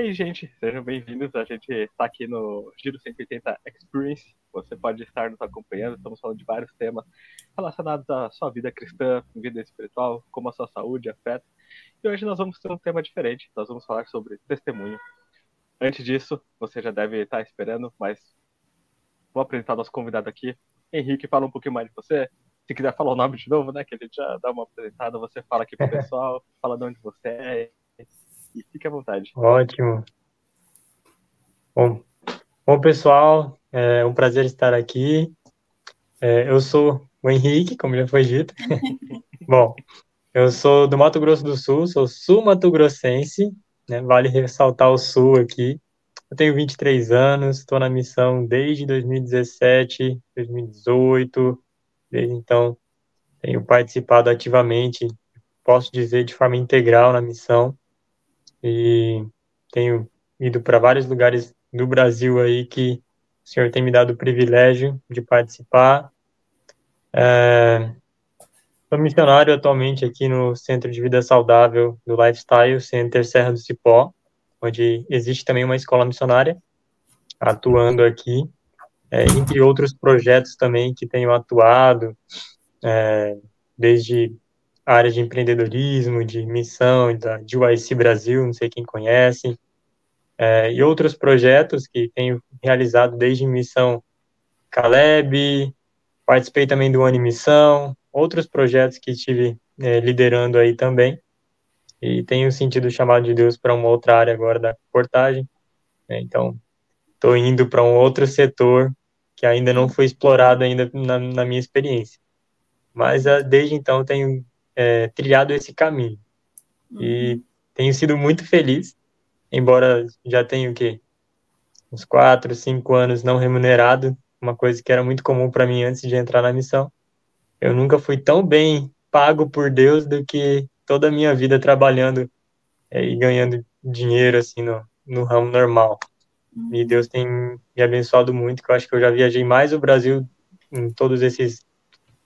E aí, gente, sejam bem-vindos. A gente está aqui no Giro 180 Experience. Você pode estar nos acompanhando. Estamos falando de vários temas relacionados à sua vida cristã, vida espiritual, como a sua saúde afeta. E hoje nós vamos ter um tema diferente. Nós vamos falar sobre testemunho. Antes disso, você já deve estar esperando, mas vou apresentar nosso convidado aqui. Henrique, fala um pouquinho mais de você. Se quiser falar o nome de novo, né? Que a gente já dá uma apresentada, você fala aqui pro pessoal, fala de onde você é e fique à vontade. Ótimo. Bom, bom pessoal, é um prazer estar aqui. É, eu sou o Henrique, como já foi dito. bom, eu sou do Mato Grosso do Sul, sou sul-mato-grossense, né? vale ressaltar o sul aqui. Eu tenho 23 anos, estou na missão desde 2017, 2018. Desde então, tenho participado ativamente, posso dizer, de forma integral na missão. E tenho ido para vários lugares do Brasil aí que o senhor tem me dado o privilégio de participar. É, sou missionário atualmente aqui no Centro de Vida Saudável do Lifestyle Center Serra do Cipó onde existe também uma escola missionária atuando aqui, é, entre outros projetos também que tenho atuado, é, desde área de empreendedorismo, de missão, da DYC Brasil, não sei quem conhece, é, e outros projetos que tenho realizado desde missão Caleb, participei também do Animissão, outros projetos que estive é, liderando aí também e tenho sentido o chamado de Deus para uma outra área agora da portagem. Né? Então, estou indo para um outro setor que ainda não foi explorado ainda na, na minha experiência. Mas ah, desde então tenho é, trilhado esse caminho e uhum. tenho sido muito feliz, embora já tenha o quê? Uns quatro, cinco anos não remunerado, uma coisa que era muito comum para mim antes de entrar na missão. Eu nunca fui tão bem pago por Deus do que toda a minha vida trabalhando é, e ganhando dinheiro, assim, no, no ramo normal. Uhum. E Deus tem me abençoado muito, que eu acho que eu já viajei mais o Brasil em todos esses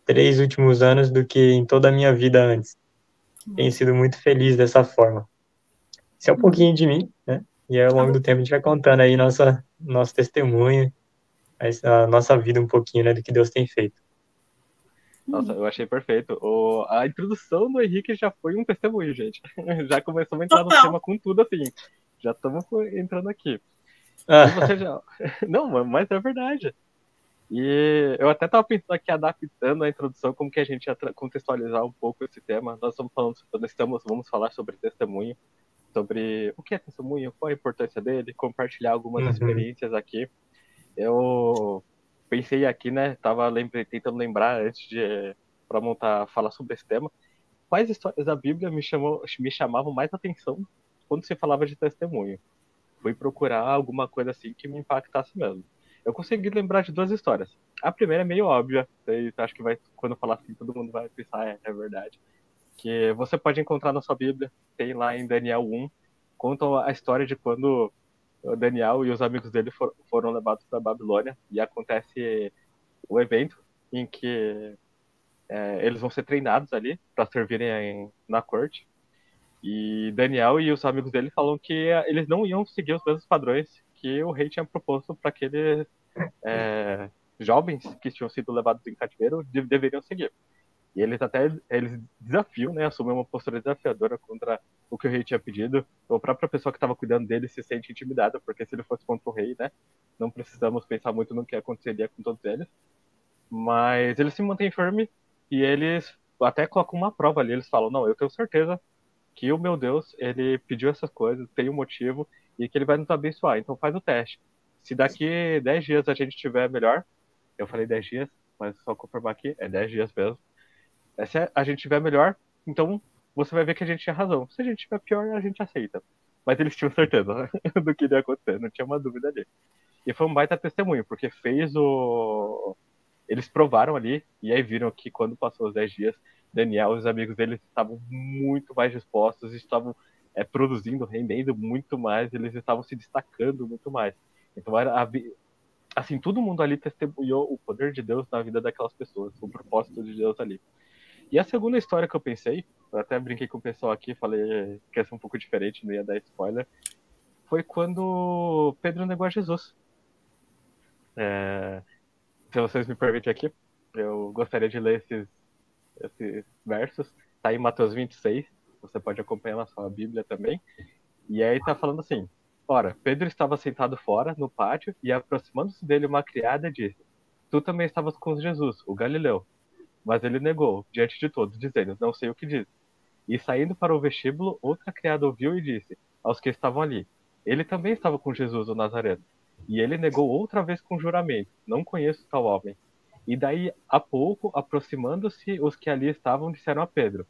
três últimos anos do que em toda a minha vida antes. Tenho sido muito feliz dessa forma. Isso é um pouquinho de mim, né? E ao longo do tempo a gente vai contando aí nossa, nosso testemunho, a nossa vida um pouquinho, né, do que Deus tem feito. Nossa, eu achei perfeito. O, a introdução do Henrique já foi um testemunho, gente. Já começamos a entrar no tema com tudo assim. Já estamos entrando aqui. Ah. Você já... Não, mas é verdade. E eu até estava pensando aqui, adaptando a introdução, como que a gente ia contextualizar um pouco esse tema. Nós estamos falando, nós estamos, vamos falar sobre testemunho, sobre o que é testemunho, qual a importância dele, compartilhar algumas uhum. experiências aqui. Eu pensei aqui, né? Tava lembrei, tentando lembrar antes de para montar, falar sobre esse tema. Quais histórias da Bíblia me, chamou, me chamavam mais atenção quando se falava de testemunho? Fui procurar alguma coisa assim que me impactasse mesmo. Eu consegui lembrar de duas histórias. A primeira é meio óbvia, e acho que vai, quando falar assim, todo mundo vai pensar, é, é verdade. Que você pode encontrar na sua Bíblia, tem lá em Daniel 1, conta a história de quando Daniel e os amigos dele for, foram levados para Babilônia e acontece o evento em que é, eles vão ser treinados ali para servirem em, na corte. E Daniel e os amigos dele falam que eles não iam seguir os mesmos padrões que o rei tinha proposto para aqueles é, jovens que tinham sido levados em cativeiro de, deveriam seguir. E eles até eles desafiam, né, assumem uma postura desafiadora contra o que o rei tinha pedido. A própria pessoa que estava cuidando dele se sente intimidada, porque se ele fosse contra o rei, né, não precisamos pensar muito no que aconteceria com todos eles. Mas eles se mantêm firmes e eles até colocam uma prova ali. Eles falam: Não, eu tenho certeza que o meu Deus, ele pediu essas coisas, tem um motivo e que ele vai nos abençoar. Então faz o teste. Se daqui 10 dias a gente tiver melhor, eu falei 10 dias, mas só confirmar aqui, é 10 dias mesmo. Se a gente tiver melhor, então você vai ver que a gente tinha razão. Se a gente tiver pior, a gente aceita. Mas eles tinham certeza do que iria acontecer, não tinha uma dúvida ali. E foi um baita testemunho, porque fez o. Eles provaram ali, e aí viram que quando passou os 10 dias, Daniel e os amigos deles estavam muito mais dispostos, estavam é, produzindo, rendendo muito mais, eles estavam se destacando muito mais. Então, era, assim, todo mundo ali testemunhou o poder de Deus na vida daquelas pessoas, o propósito de Deus ali. E a segunda história que eu pensei, eu até brinquei com o pessoal aqui, falei que ia ser um pouco diferente, não ia dar spoiler, foi quando Pedro negou a Jesus. É, se vocês me permitem aqui, eu gostaria de ler esses, esses versos. Está em Mateus 26, você pode acompanhar na sua Bíblia também. E aí está falando assim: Ora, Pedro estava sentado fora, no pátio, e aproximando-se dele uma criada disse: Tu também estavas com Jesus, o Galileu. Mas ele negou, diante de todos, dizendo: Não sei o que diz. E saindo para o vestíbulo, outra criada ouviu e disse aos que estavam ali: Ele também estava com Jesus, o Nazareno. E ele negou outra vez com juramento: Não conheço tal homem. E daí a pouco, aproximando-se, os que ali estavam disseram a Pedro: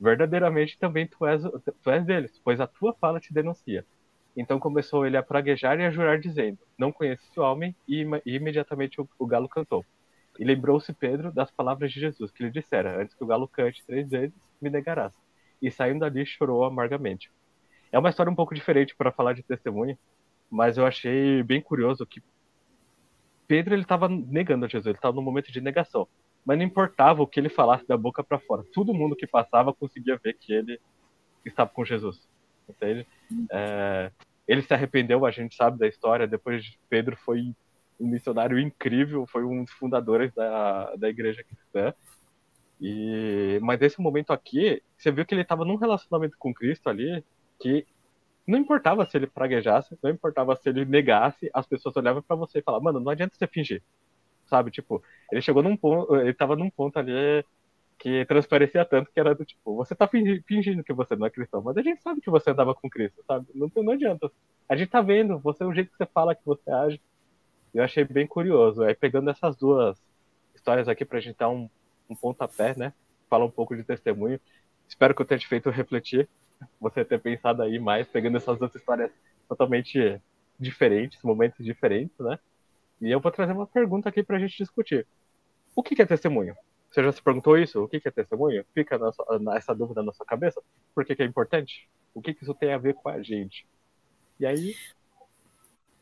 Verdadeiramente também tu és, tu és deles, pois a tua fala te denuncia. Então começou ele a praguejar e a jurar, dizendo: Não conheço esse homem, e, e imediatamente o, o, galo cantou. E lembrou-se Pedro das palavras de Jesus, que lhe dissera: Antes que o galo cante três vezes, me negarás. E saindo dali, chorou amargamente. É uma história um pouco diferente para falar de testemunho, mas eu achei bem curioso que Pedro ele estava negando a Jesus, ele estava no momento de negação. Mas não importava o que ele falasse da boca para fora. Todo mundo que passava conseguia ver que ele estava com Jesus. Entende? É, ele se arrependeu, a gente sabe da história. Depois Pedro foi um missionário incrível, foi um dos fundadores da, da igreja cristã. E, mas nesse momento aqui, você viu que ele estava num relacionamento com Cristo ali, que não importava se ele praguejasse, não importava se ele negasse, as pessoas olhavam para você e falavam, mano, não adianta você fingir. Sabe, tipo, ele chegou num ponto, ele tava num ponto ali que transparecia tanto que era do tipo, você tá fingindo que você não é cristão, mas a gente sabe que você andava com Cristo, sabe? Não, não adianta. A gente tá vendo, você, o jeito que você fala, que você age. Eu achei bem curioso. Aí pegando essas duas histórias aqui pra gente dar um, um pontapé, né? Falar um pouco de testemunho. Espero que eu tenha te feito refletir, você ter pensado aí mais, pegando essas duas histórias totalmente diferentes, momentos diferentes, né? E eu vou trazer uma pergunta aqui pra gente discutir. O que é testemunho? Você já se perguntou isso? O que é testemunho? Fica essa dúvida na sua cabeça? Por que, que é importante? O que, que isso tem a ver com a gente? E aí.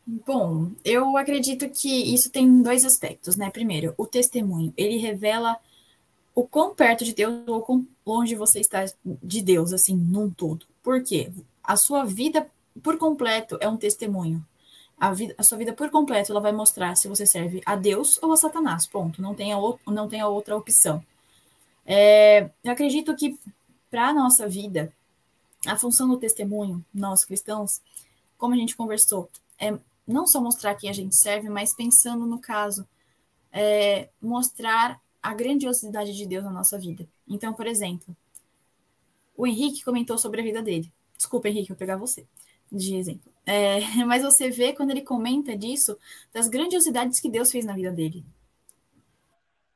Bom, eu acredito que isso tem dois aspectos, né? Primeiro, o testemunho, ele revela o quão perto de Deus ou quão longe você está de Deus, assim, num todo. Por quê? A sua vida por completo é um testemunho a, vida, a sua vida por completo ela vai mostrar se você serve a Deus ou a Satanás, ponto. Não tem a, não tem a outra opção. É, eu acredito que para a nossa vida, a função do testemunho, nós cristãos, como a gente conversou, é não só mostrar quem a gente serve, mas pensando no caso, é, mostrar a grandiosidade de Deus na nossa vida. Então, por exemplo, o Henrique comentou sobre a vida dele. Desculpa, Henrique, eu pegar você de exemplo. É, mas você vê quando ele comenta disso, das grandiosidades que Deus fez na vida dele.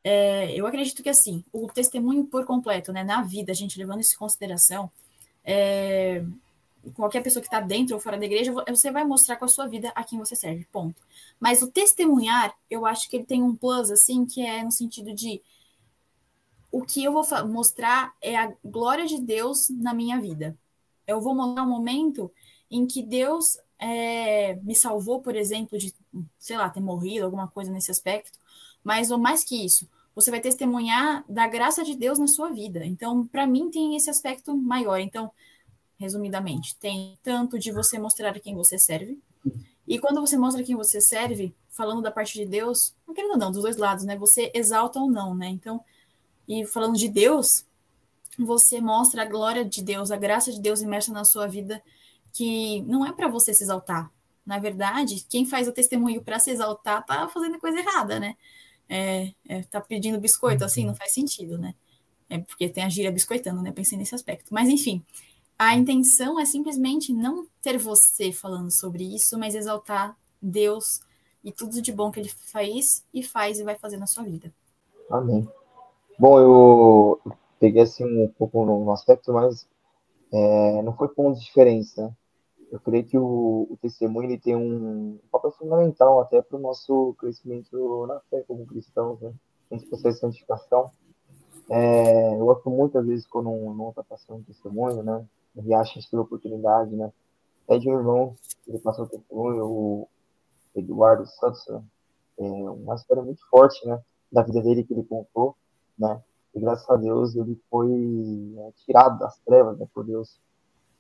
É, eu acredito que assim, o testemunho por completo, né, na vida, a gente levando isso em consideração, é, qualquer pessoa que está dentro ou fora da igreja, você vai mostrar com a sua vida a quem você serve, ponto. Mas o testemunhar, eu acho que ele tem um plus, assim, que é no sentido de o que eu vou mostrar é a glória de Deus na minha vida. Eu vou mostrar um momento em que Deus é, me salvou, por exemplo, de, sei lá, ter morrido, alguma coisa nesse aspecto, mas ou mais que isso, você vai testemunhar da graça de Deus na sua vida. Então, para mim, tem esse aspecto maior. Então, resumidamente, tem tanto de você mostrar quem você serve, e quando você mostra quem você serve, falando da parte de Deus, não querendo não, dos dois lados, né? Você exalta ou não, né? Então, e falando de Deus, você mostra a glória de Deus, a graça de Deus imersa na sua vida que não é para você se exaltar. Na verdade, quem faz o testemunho para se exaltar tá fazendo coisa errada, né? É, é, tá pedindo biscoito, assim, não faz sentido, né? É porque tem a gíria biscoitando, né? Pensei nesse aspecto. Mas, enfim, a intenção é simplesmente não ter você falando sobre isso, mas exaltar Deus e tudo de bom que ele faz e faz e vai fazer na sua vida. Amém. Bom, eu peguei assim um pouco no aspecto, mas é, não foi ponto de diferença. Né? eu creio que o, o testemunho ele tem um papel fundamental até para o nosso crescimento na fé como cristãos, né? Nesse processo de santificação. É, eu gosto muitas vezes quando um irmão está passando um testemunho, né? Ele acha que teve oportunidade, né? De um irmão, ele passou o testemunho, o Eduardo Santos, né? é uma história muito forte, né? Da vida dele que ele contou, né? E graças a Deus ele foi é, tirado das trevas, né? Por Deus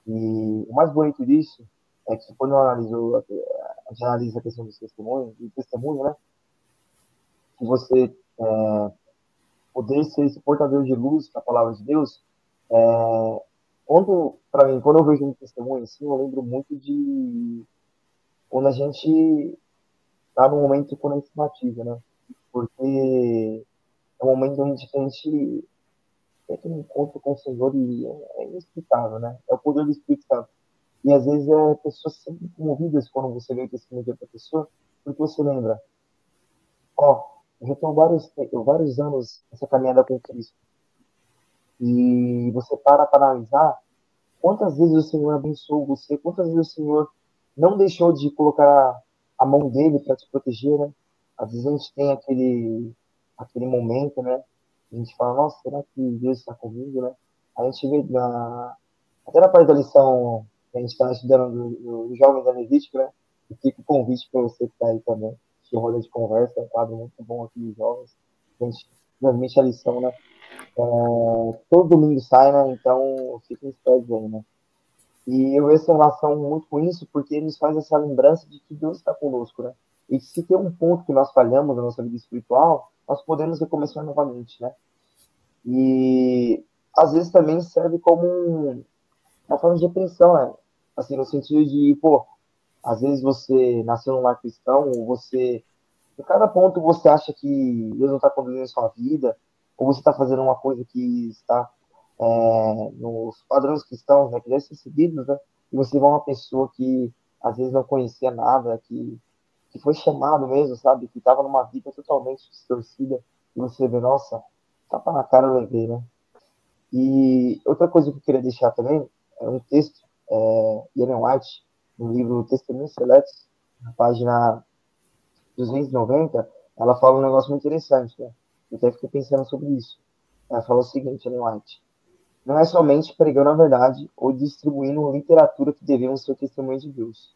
e o mais bonito disso é que quando eu analiso, a gente analisa a questão dos testemunhos, e testemunho, né? Que você é, poder ser esse portador de luz da palavra de Deus, é, quando, para mim, quando eu vejo um testemunho assim, eu lembro muito de quando a gente está no momento quando a gente batiza, né? Porque é um momento onde a gente tem um encontro com o Senhor e é inexplicável, né? É o poder do Espírito Santo. E às vezes é pessoas sempre comovidas quando você vê o testemunho de outra pessoa, porque você lembra, ó, oh, já tenho vários, vários anos essa caminhada com Cristo. E você para para analisar quantas vezes o Senhor abençoou você, quantas vezes o Senhor não deixou de colocar a mão dele para te proteger, né? Às vezes a gente tem aquele, aquele momento, né? A gente fala, nossa, será que Deus está comigo, né? A gente vê na, até na parte da lição que a gente está estudando do, do Jovens da Levítico, né? E fica o convite para você que está aí também. Que roda de conversa, é um quadro muito bom aqui dos jovens. A gente transmite a lição, né? É, todo domingo sai, né? Então fiquem espertos aí, né? E eu vejo essa relação muito com isso, porque nos faz essa lembrança de que Deus está conosco, né? E se tem um ponto que nós falhamos na nossa vida espiritual, nós podemos recomeçar novamente, né? E às vezes também serve como uma forma de repressão, né? Assim, no sentido de, pô, às vezes você nasceu num lar cristão, ou você, em cada ponto você acha que Deus não está conduzindo a sua vida, ou você está fazendo uma coisa que está é, nos padrões cristãos, né, que devem ser seguidos, né, e você vê uma pessoa que às vezes não conhecia nada, que, que foi chamado mesmo, sabe, que estava numa vida totalmente distorcida, e você vê, nossa, tapa na cara eu levei, né? E outra coisa que eu queria deixar também é um texto, é, Ellen White, no livro Testemunhos Seletos, na página 290, ela fala um negócio muito interessante, né? Eu até fiquei pensando sobre isso. Ela fala o seguinte, Ellen White, não é somente pregando a verdade ou distribuindo literatura que devemos ser testemunho de Deus.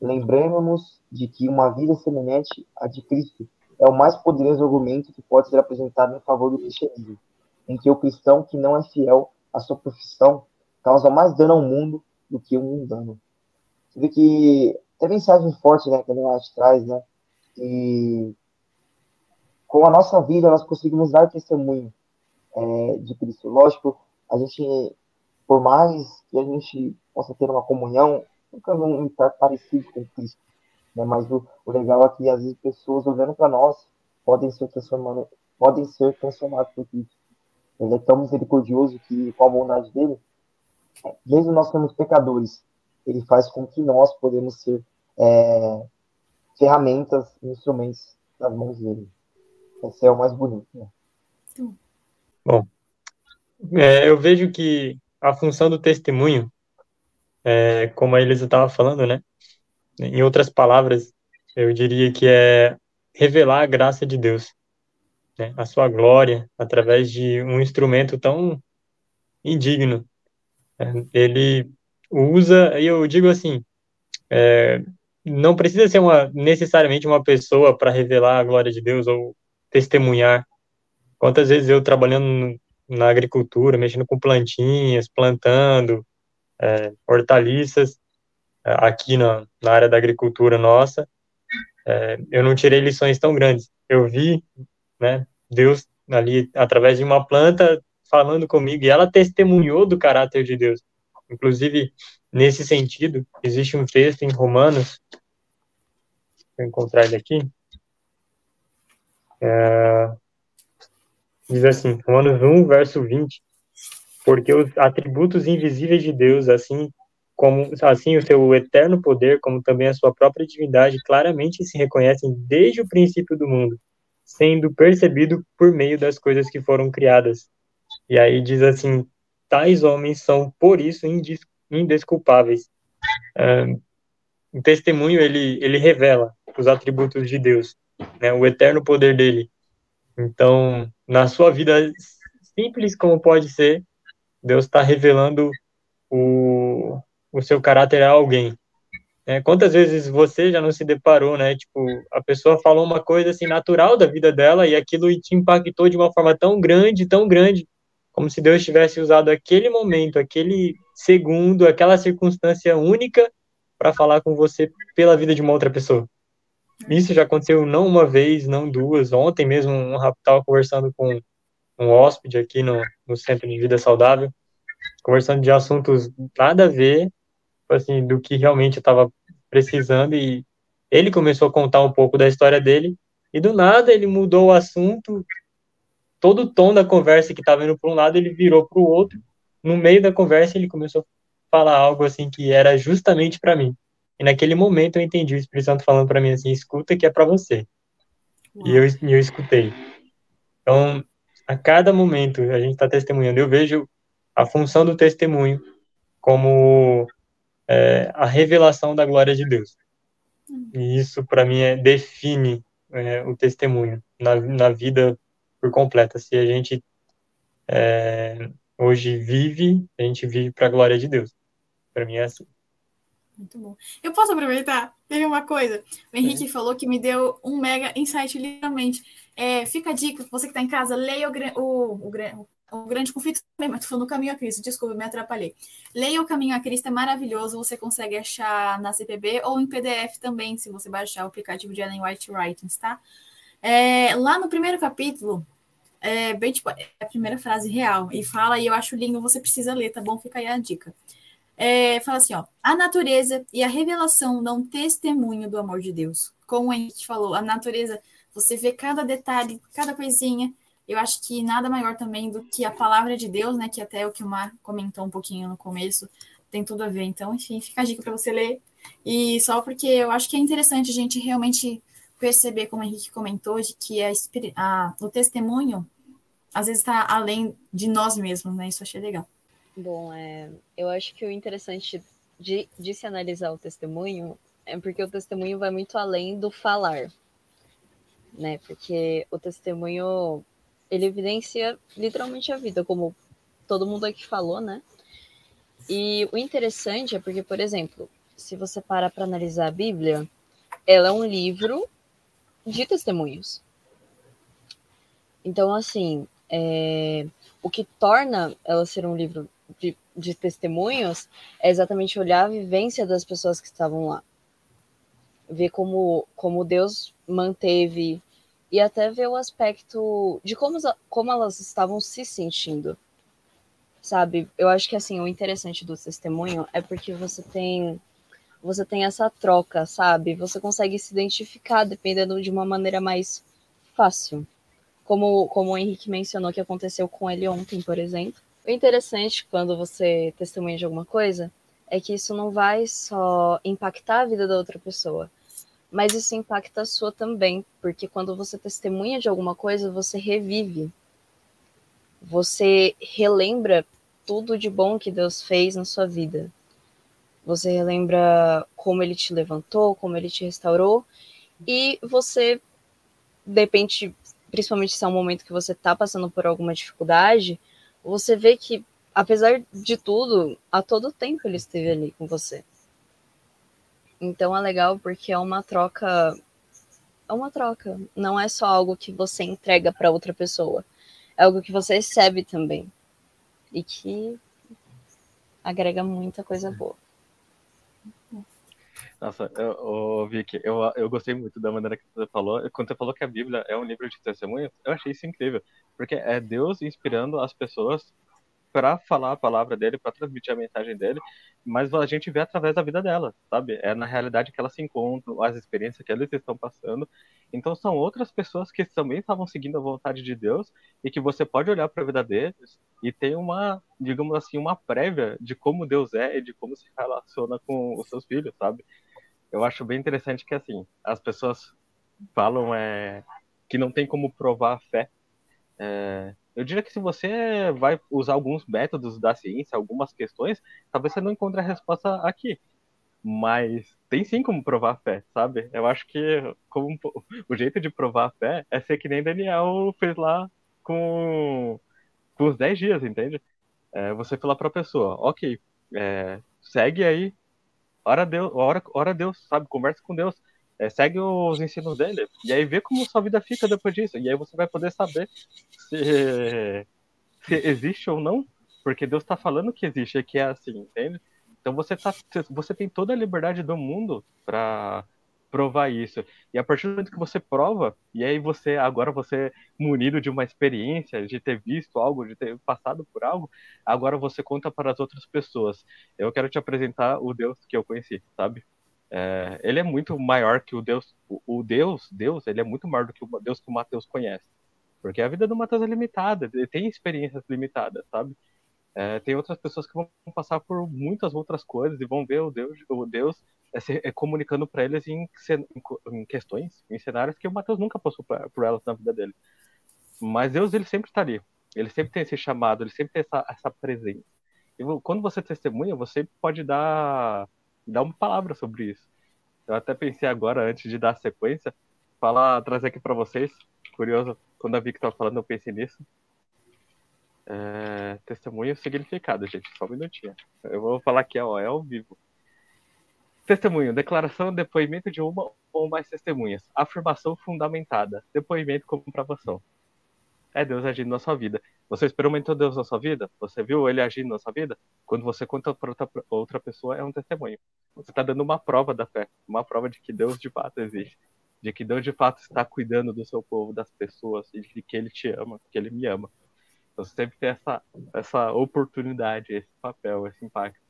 Lembremos-nos de que uma vida semelhante à de Cristo é o mais poderoso argumento que pode ser apresentado em favor do cristianismo, em que o cristão que não é fiel à sua profissão causa mais dano ao mundo do que um mundano. Você vê que tem mensagem forte né, que a gente traz, né? E com a nossa vida nós conseguimos dar testemunho é, de Cristo. Lógico, a gente, por mais que a gente possa ter uma comunhão, nunca vamos estar parecido com Cristo. Né? Mas o, o legal é que às vezes pessoas olhando para nós podem ser transformando, podem ser transformadas por Cristo. Ele é tão misericordioso que, com a bondade dele, mesmo nós somos pecadores, ele faz com que nós podemos ser é, ferramentas, instrumentos nas mãos dele. Esse é o mais bonito. Né? Bom, é, eu vejo que a função do testemunho, é, como a Elisa estava falando, né? Em outras palavras, eu diria que é revelar a graça de Deus, né? a sua glória, através de um instrumento tão indigno. É, ele usa, e eu digo assim, é, não precisa ser uma, necessariamente uma pessoa para revelar a glória de Deus ou testemunhar. Quantas vezes eu trabalhando na agricultura, mexendo com plantinhas, plantando é, hortaliças é, aqui na, na área da agricultura nossa, é, eu não tirei lições tão grandes. Eu vi, né, Deus ali através de uma planta falando comigo e ela testemunhou do caráter de Deus. Inclusive, nesse sentido, existe um texto em Romanos, vou encontrar ele aqui, é, Diz assim, Romanos 1, verso 20, porque os atributos invisíveis de Deus, assim como assim o seu eterno poder, como também a sua própria divindade, claramente se reconhecem desde o princípio do mundo, sendo percebido por meio das coisas que foram criadas. E aí diz assim: tais homens são por isso indesculpáveis. Um, o testemunho ele ele revela os atributos de Deus, né, o eterno poder dele. Então, na sua vida simples como pode ser, Deus está revelando o, o seu caráter a alguém. É, quantas vezes você já não se deparou, né? Tipo, a pessoa falou uma coisa assim natural da vida dela e aquilo te impactou de uma forma tão grande, tão grande, como se Deus tivesse usado aquele momento, aquele segundo, aquela circunstância única para falar com você pela vida de uma outra pessoa. Isso já aconteceu não uma vez, não duas. Ontem mesmo, um rapaz estava conversando com um hóspede aqui no, no Centro de Vida Saudável, conversando de assuntos nada a ver, assim, do que realmente eu estava precisando, e ele começou a contar um pouco da história dele, e do nada ele mudou o assunto, todo o tom da conversa que estava indo para um lado, ele virou para o outro, no meio da conversa ele começou a falar algo assim que era justamente para mim. E naquele momento eu entendi o Espírito Santo falando para mim assim, escuta que é para você. E eu, eu escutei. Então, a cada momento a gente está testemunhando, eu vejo a função do testemunho como é, a revelação da glória de Deus. E isso, para mim, é, define é, o testemunho na, na vida por completa. Se a gente é, hoje vive, a gente vive para a glória de Deus. Para mim é assim. Muito bom. Eu posso aproveitar? Teve uma coisa. O Henrique é. falou que me deu um mega insight, literalmente. É, fica a dica, você que está em casa, leia o, o, o, o Grande Conflito também, mas tô falando o Caminho a Cristo, desculpa, me atrapalhei. Leia o Caminho a Cristo, é maravilhoso, você consegue achar na CPB ou em PDF também, se você baixar o aplicativo de Ellen White Writings, tá? É, lá no primeiro capítulo, é bem tipo, é a primeira frase real, e fala, e eu acho lindo, você precisa ler, tá bom? Fica aí a dica. É, fala assim, ó, a natureza e a revelação dão testemunho do amor de Deus. Como a gente falou, a natureza, você vê cada detalhe, cada coisinha, eu acho que nada maior também do que a palavra de Deus, né? Que até o que o Mar comentou um pouquinho no começo tem tudo a ver. Então, enfim, fica a dica para você ler. E só porque eu acho que é interessante a gente realmente perceber, como o Henrique comentou, de que a, a, o testemunho às vezes está além de nós mesmos, né? Isso eu achei legal. Bom, é, eu acho que o interessante de, de se analisar o testemunho é porque o testemunho vai muito além do falar, né? Porque o testemunho ele evidencia literalmente a vida, como todo mundo aqui falou, né? E o interessante é porque, por exemplo, se você para para analisar a Bíblia, ela é um livro de testemunhos. Então, assim, é, o que torna ela ser um livro de, de testemunhos é exatamente olhar a vivência das pessoas que estavam lá. Ver como, como Deus manteve e até ver o aspecto de como, como elas estavam se sentindo. Sabe? Eu acho que assim, o interessante do testemunho é porque você tem você tem essa troca, sabe? Você consegue se identificar dependendo de uma maneira mais fácil. Como, como o Henrique mencionou que aconteceu com ele ontem, por exemplo. O interessante quando você testemunha de alguma coisa é que isso não vai só impactar a vida da outra pessoa, mas isso impacta a sua também, porque quando você testemunha de alguma coisa, você revive. Você relembra tudo de bom que Deus fez na sua vida. Você relembra como ele te levantou, como ele te restaurou, e você, de repente, principalmente se é um momento que você está passando por alguma dificuldade, você vê que, apesar de tudo, a todo tempo ele esteve ali com você. Então é legal porque é uma troca. É uma troca. Não é só algo que você entrega para outra pessoa. É algo que você recebe também. E que agrega muita coisa boa. Nossa, eu, eu, Vicky, eu, eu gostei muito da maneira que você falou. Quando você falou que a Bíblia é um livro de testemunhas, eu achei isso incrível. Porque é Deus inspirando as pessoas para falar a palavra dele, para transmitir a mensagem dele, mas a gente vê através da vida dela, sabe? É na realidade que elas se encontram, as experiências que eles estão passando. Então são outras pessoas que também estavam seguindo a vontade de Deus e que você pode olhar para a vida deles e tem uma, digamos assim, uma prévia de como Deus é e de como se relaciona com os seus filhos, sabe? Eu acho bem interessante que assim, as pessoas falam é, que não tem como provar a fé. É, eu diria que se você vai usar alguns métodos da ciência, algumas questões, talvez você não encontre a resposta aqui. Mas tem sim como provar a fé, sabe? Eu acho que como, o jeito de provar a fé é ser que nem Daniel fez lá com, com os 10 dias, entende? É, você falar para a pessoa, ok, é, segue aí, ora Deus, ora, ora Deus, sabe? Conversa com Deus é, segue os ensinos dele e aí vê como sua vida fica depois disso. E aí você vai poder saber se, se existe ou não, porque Deus está falando que existe, que é assim, entende? Então você, tá, você tem toda a liberdade do mundo para provar isso. E a partir do momento que você prova, e aí você, agora você munido de uma experiência, de ter visto algo, de ter passado por algo, agora você conta para as outras pessoas. Eu quero te apresentar o Deus que eu conheci, sabe? É, ele é muito maior que o Deus, o, o, Deus, Deus, ele é muito maior do que o Deus que o Mateus conhece. Porque a vida do Mateus é limitada, ele tem experiências limitadas, sabe? É, tem outras pessoas que vão passar por muitas outras coisas e vão ver o Deus, o Deus é, se, é, comunicando para eles em, em, questões, em cenários que o Mateus nunca passou pra, por elas na vida dele. Mas Deus, ele sempre está ali. Ele sempre tem esse chamado, ele sempre tem essa, essa presença. E quando você testemunha, você pode dar, dar uma palavra sobre isso. Eu até pensei agora, antes de dar a sequência, falar, trazer aqui para vocês. Curioso, quando a Vicky estava falando, eu pensei nisso. É, testemunho significado, gente. Só um minutinho. Eu vou falar aqui, ó, é ao vivo. Testemunho, declaração, depoimento de uma ou mais testemunhas. Afirmação fundamentada. Depoimento, comprovação. É Deus agindo na sua vida. Você experimentou Deus na sua vida? Você viu ele agindo na sua vida? Quando você conta para outra, outra pessoa, é um testemunho. Você está dando uma prova da fé, uma prova de que Deus de fato existe, de que Deus de fato está cuidando do seu povo, das pessoas, e de que Ele te ama, que Ele me ama. Você sempre tem essa, essa oportunidade, esse papel, esse impacto.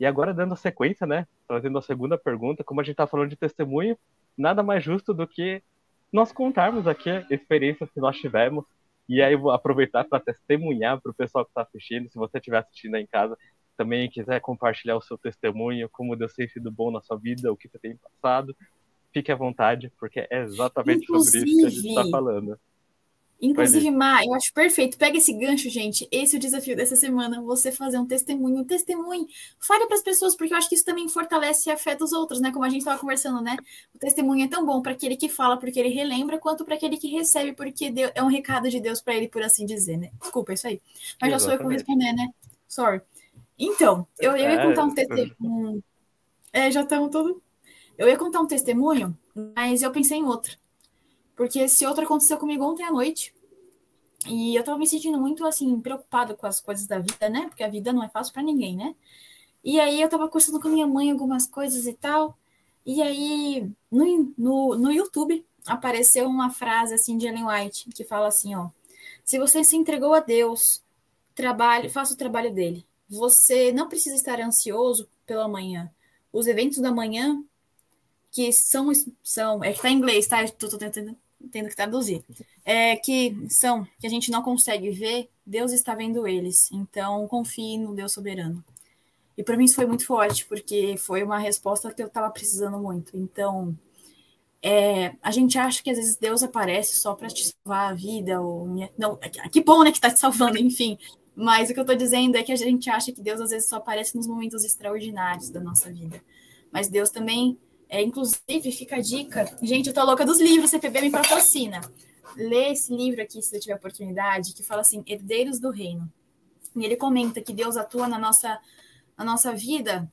E agora, dando a sequência, né? Trazendo a segunda pergunta, como a gente está falando de testemunho, nada mais justo do que nós contarmos aqui experiências que nós tivemos. E aí, vou aproveitar para testemunhar para o pessoal que está assistindo, se você estiver assistindo aí em casa, também quiser compartilhar o seu testemunho, como Deus tem sido bom na sua vida, o que você tem passado, fique à vontade, porque é exatamente Inclusive, sobre isso que a gente está falando. Inclusive, Má, eu acho perfeito. Pega esse gancho, gente. Esse é o desafio dessa semana. Você fazer um testemunho. Um testemunho. Fale para as pessoas, porque eu acho que isso também fortalece a fé dos outros, né? Como a gente estava conversando, né? O testemunho é tão bom para aquele que fala, porque ele relembra, quanto para aquele que recebe, porque Deus, é um recado de Deus para ele, por assim dizer, né? Desculpa, é isso aí. Mas já sou eu que vou responder, né? Sorry. Então, eu, eu ia contar um é. testemunho. É, já estamos todos. Eu ia contar um testemunho, mas eu pensei em outro. Porque esse outro aconteceu comigo ontem à noite. E eu tava me sentindo muito, assim, preocupada com as coisas da vida, né? Porque a vida não é fácil para ninguém, né? E aí eu tava conversando com a minha mãe algumas coisas e tal. E aí, no, no, no YouTube, apareceu uma frase, assim, de Ellen White, que fala assim, ó. Se você se entregou a Deus, trabalhe, faça o trabalho dele. Você não precisa estar ansioso pela manhã. Os eventos da manhã, que são, são é que tá em inglês, tá? Tô, tô tentando tendo que traduzir, é, que são que a gente não consegue ver, Deus está vendo eles. Então, confie no Deus soberano. E para mim isso foi muito forte, porque foi uma resposta que eu estava precisando muito. Então, é, a gente acha que às vezes Deus aparece só para te salvar a vida, ou não, que bom, né, que está te salvando, enfim. Mas o que eu estou dizendo é que a gente acha que Deus às vezes só aparece nos momentos extraordinários da nossa vida. Mas Deus também é, inclusive, fica a dica. Gente, eu tô louca dos livros, CPB me patrocina. Lê esse livro aqui, se você tiver oportunidade, que fala assim, Herdeiros do Reino. E ele comenta que Deus atua na nossa, na nossa vida.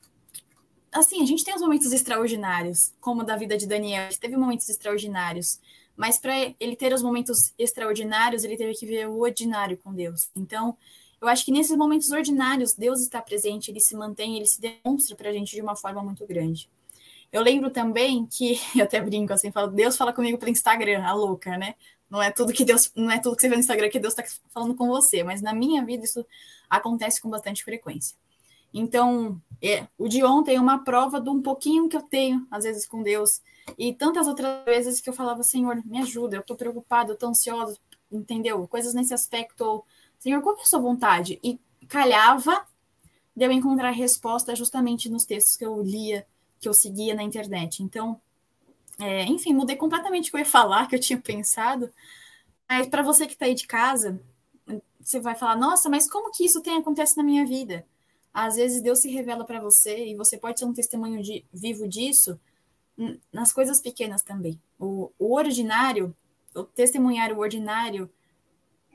Assim, a gente tem os momentos extraordinários, como da vida de Daniel, teve momentos extraordinários. Mas para ele ter os momentos extraordinários, ele teve que ver o ordinário com Deus. Então, eu acho que nesses momentos ordinários, Deus está presente, ele se mantém, ele se demonstra para a gente de uma forma muito grande. Eu lembro também que, eu até brinco assim, falo, Deus fala comigo pelo Instagram, a louca, né? Não é tudo que Deus, não é tudo que você vê no Instagram que Deus está falando com você, mas na minha vida isso acontece com bastante frequência. Então, é, o de ontem é uma prova do um pouquinho que eu tenho, às vezes, com Deus. E tantas outras vezes que eu falava, Senhor, me ajuda, eu estou preocupada, eu estou ansiosa, entendeu? Coisas nesse aspecto, ou, Senhor, qual é a sua vontade? E calhava de eu encontrar resposta justamente nos textos que eu lia que eu seguia na internet. Então, é, enfim, mudei completamente o que eu ia falar, que eu tinha pensado. Mas para você que está aí de casa, você vai falar: nossa, mas como que isso tem acontece na minha vida? Às vezes Deus se revela para você e você pode ser um testemunho de, vivo disso nas coisas pequenas também. O, o ordinário, o testemunhar o ordinário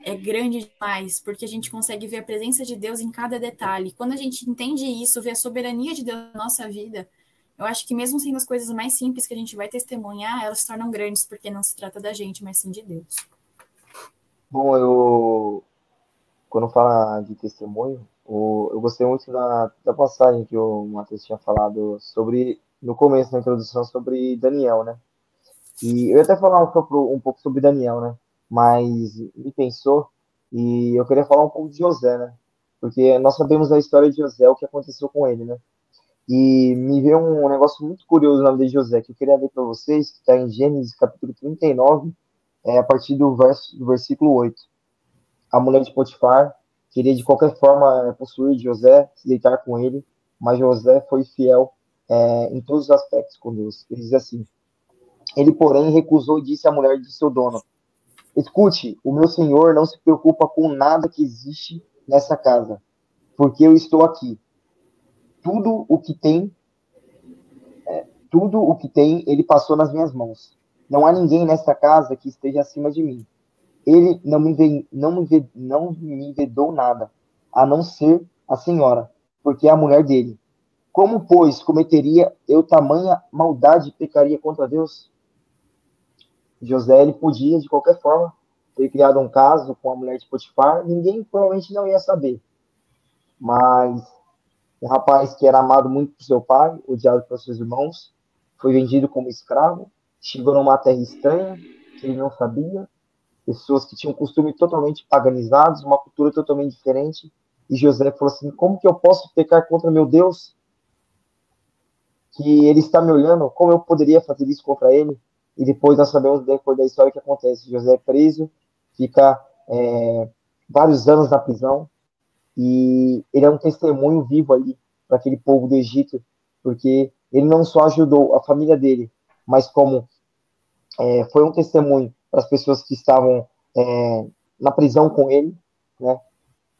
é grande demais, porque a gente consegue ver a presença de Deus em cada detalhe. Quando a gente entende isso, vê a soberania de Deus na nossa vida, eu acho que mesmo sendo as coisas mais simples que a gente vai testemunhar, elas se tornam grandes, porque não se trata da gente, mas sim de Deus. Bom, eu quando fala de testemunho, eu gostei muito da, da passagem que o Matheus tinha falado sobre, no começo da introdução, sobre Daniel, né? E eu até falar um pouco sobre Daniel, né? Mas me pensou e eu queria falar um pouco de José, né? Porque nós sabemos a história de José, o que aconteceu com ele, né? E me veio um negócio muito curioso na vida de José, que eu queria ver para vocês, que está em Gênesis capítulo 39, é, a partir do, verso, do versículo 8. A mulher de Potifar queria de qualquer forma possuir José, se deitar com ele, mas José foi fiel é, em todos os aspectos com Deus. Ele diz assim: Ele, porém, recusou e disse à mulher de seu dono: Escute, o meu senhor não se preocupa com nada que existe nessa casa, porque eu estou aqui tudo o que tem, é, tudo o que tem, ele passou nas minhas mãos. Não há ninguém nesta casa que esteja acima de mim. Ele não me, não me, não me vedou nada, a não ser a senhora, porque é a mulher dele. Como, pois, cometeria eu tamanha maldade e pecaria contra Deus? José, ele podia, de qualquer forma, ter criado um caso com a mulher de Potifar, ninguém provavelmente não ia saber. Mas um rapaz que era amado muito por seu pai, odiado por seus irmãos, foi vendido como escravo, chegou numa terra estranha que ele não sabia, pessoas que tinham costumes totalmente paganizados, uma cultura totalmente diferente, e José falou assim: como que eu posso pecar contra meu Deus? Que ele está me olhando, como eu poderia fazer isso contra ele? E depois nós sabemos depois da história que acontece: José é preso, fica é, vários anos na prisão, e ele é um testemunho vivo ali para aquele povo do Egito, porque ele não só ajudou a família dele, mas como é, foi um testemunho para as pessoas que estavam é, na prisão com ele, né?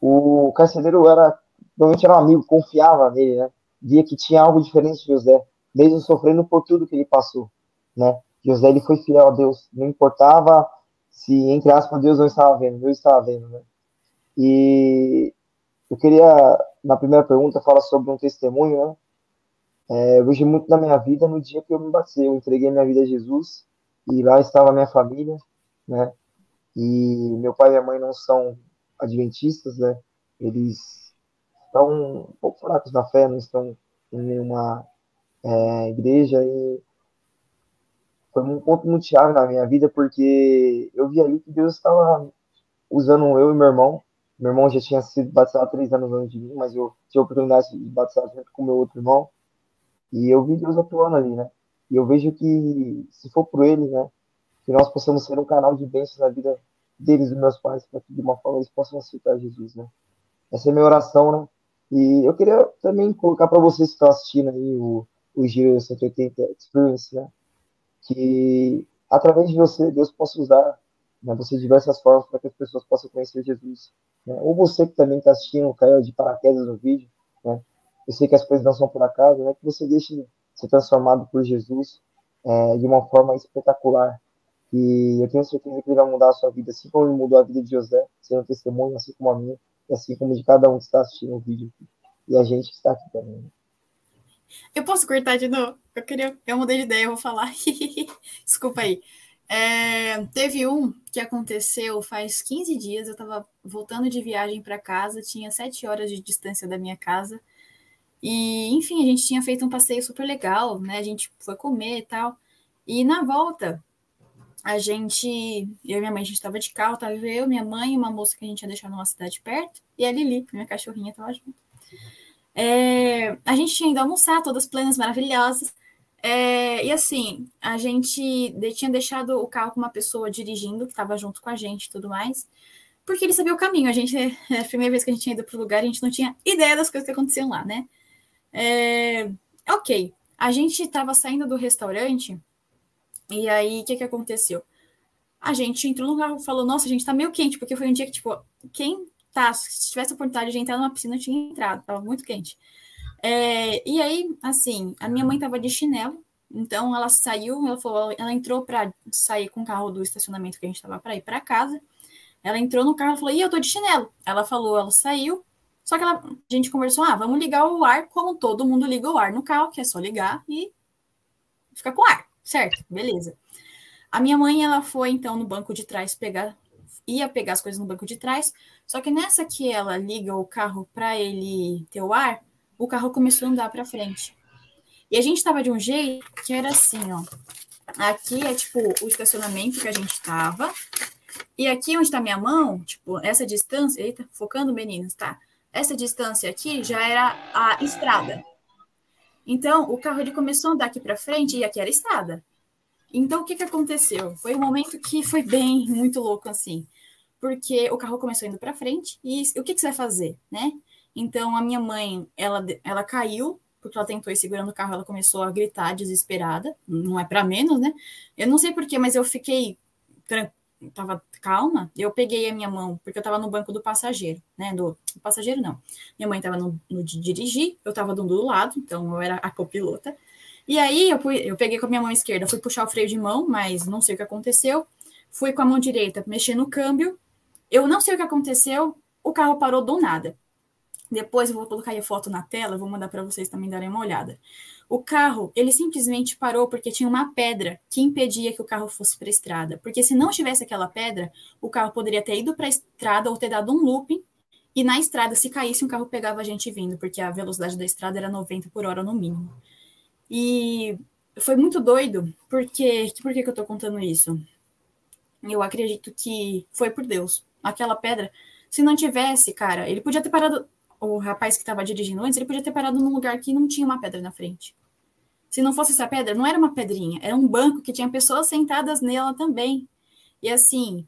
O carcereiro era, provavelmente era um amigo, confiava nele, né? Via que tinha algo diferente de José, mesmo sofrendo por tudo que ele passou, né? José ele foi fiel a Deus, não importava se entre aspas Deus não estava vendo, Deus estava vendo, né? E eu queria, na primeira pergunta, falar sobre um testemunho, né? É, eu vejo muito na minha vida no dia que eu me batei, eu entreguei minha vida a Jesus e lá estava minha família, né? E meu pai e minha mãe não são adventistas, né? Eles estão um pouco fracos na fé, não estão em nenhuma é, igreja e foi um ponto muito chave na minha vida porque eu vi ali que Deus estava usando eu e meu irmão meu irmão já tinha sido batizado três anos antes de mim, mas eu tive a oportunidade de batizar junto com meu outro irmão. E eu vi Deus atuando ali, né? E eu vejo que, se for por ele, né? Que nós possamos ser um canal de bênçãos na vida deles, dos meus pais, para que de uma forma eles possam aceitar Jesus, né? Essa é a minha oração, né? E eu queria também colocar para vocês que estão assistindo aí o, o Giro 180 Experience, né? Que através de você, Deus possa usar né, você de diversas formas para que as pessoas possam conhecer Jesus. Né? Ou você que também está assistindo, caiu de paraquedas no vídeo, né? eu sei que as coisas não são por acaso, né? que você deixe ser transformado por Jesus é, de uma forma espetacular. E eu tenho certeza que ele vai mudar a sua vida, assim como ele mudou a vida de José, sendo testemunho, assim como a minha, e assim como de cada um que está assistindo o vídeo. E a gente que está aqui também. Eu posso cortar de novo? Eu queria. Eu mudei de ideia, eu vou falar. Desculpa aí. É, teve um que aconteceu faz 15 dias. Eu estava voltando de viagem para casa, tinha sete horas de distância da minha casa. E, enfim, a gente tinha feito um passeio super legal, né? A gente foi comer e tal. E na volta, a gente, eu e minha mãe, a gente estava de carro, tava eu, minha mãe e uma moça que a gente ia deixar numa cidade perto, e a Lili, minha cachorrinha, estava junto. É, a gente tinha ido almoçar, todas plenas, maravilhosas. É, e assim, a gente tinha deixado o carro com uma pessoa dirigindo, que estava junto com a gente e tudo mais, porque ele sabia o caminho. A gente, é a primeira vez que a gente tinha ido para o lugar, a gente não tinha ideia das coisas que aconteciam lá, né? É, ok, a gente estava saindo do restaurante, e aí o que, que aconteceu? A gente entrou no carro e falou: Nossa, a gente tá meio quente, porque foi um dia que, tipo, quem tá, se tivesse a oportunidade de entrar numa piscina, tinha entrado, tava muito quente. É, e aí, assim, a minha mãe estava de chinelo, então ela saiu, ela falou, ela entrou para sair com o carro do estacionamento que a gente estava para ir para casa. Ela entrou no carro e falou: "E eu tô de chinelo". Ela falou, ela saiu. Só que ela, a gente conversou: "Ah, vamos ligar o ar como todo mundo liga o ar no carro, que é só ligar e fica com ar, certo? Beleza". A minha mãe, ela foi então no banco de trás pegar ia pegar as coisas no banco de trás, só que nessa que ela liga o carro para ele ter o ar, o carro começou a andar para frente. E a gente estava de um jeito que era assim, ó. Aqui é tipo o estacionamento que a gente estava. E aqui onde está minha mão, tipo, essa distância, eita, focando meninas, tá? Essa distância aqui já era a estrada. Então, o carro ele começou a andar aqui para frente e aqui era estrada. Então, o que, que aconteceu? Foi um momento que foi bem, muito louco, assim. Porque o carro começou indo para frente e o que, que você vai fazer, né? Então, a minha mãe, ela, ela caiu, porque ela tentou ir segurando o carro, ela começou a gritar desesperada. Não é para menos, né? Eu não sei porquê, mas eu fiquei tava calma, eu peguei a minha mão, porque eu tava no banco do passageiro, né? Do, do passageiro não. Minha mãe tava no, no, de dirigir, eu tava do, do lado, então eu era a copilota. E aí eu, fui, eu peguei com a minha mão esquerda, fui puxar o freio de mão, mas não sei o que aconteceu. Fui com a mão direita mexer no câmbio. Eu não sei o que aconteceu, o carro parou do nada. Depois eu vou colocar a foto na tela, vou mandar para vocês também darem uma olhada. O carro, ele simplesmente parou porque tinha uma pedra que impedia que o carro fosse para a estrada. Porque se não tivesse aquela pedra, o carro poderia ter ido para a estrada ou ter dado um looping. E na estrada, se caísse, um carro pegava a gente vindo, porque a velocidade da estrada era 90 por hora no mínimo. E foi muito doido, porque. Por que, que eu tô contando isso? Eu acredito que foi por Deus. Aquela pedra, se não tivesse, cara, ele podia ter parado o rapaz que estava dirigindo antes, ele podia ter parado num lugar que não tinha uma pedra na frente. Se não fosse essa pedra, não era uma pedrinha, era um banco que tinha pessoas sentadas nela também. E assim,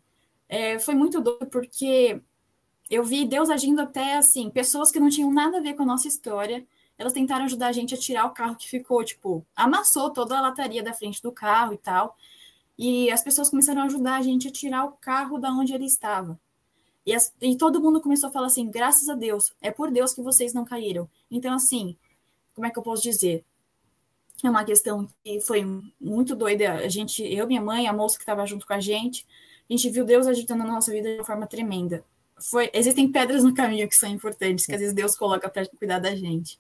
é, foi muito doido porque eu vi Deus agindo até assim, pessoas que não tinham nada a ver com a nossa história, elas tentaram ajudar a gente a tirar o carro que ficou, tipo, amassou toda a lataria da frente do carro e tal. E as pessoas começaram a ajudar a gente a tirar o carro da onde ele estava. E, as, e todo mundo começou a falar assim: graças a Deus, é por Deus que vocês não caíram. Então, assim, como é que eu posso dizer? É uma questão que foi muito doida. A gente, eu, minha mãe, a moça que estava junto com a gente, a gente viu Deus agitando na nossa vida de uma forma tremenda. Foi, existem pedras no caminho que são importantes, que às vezes Deus coloca para cuidar da gente.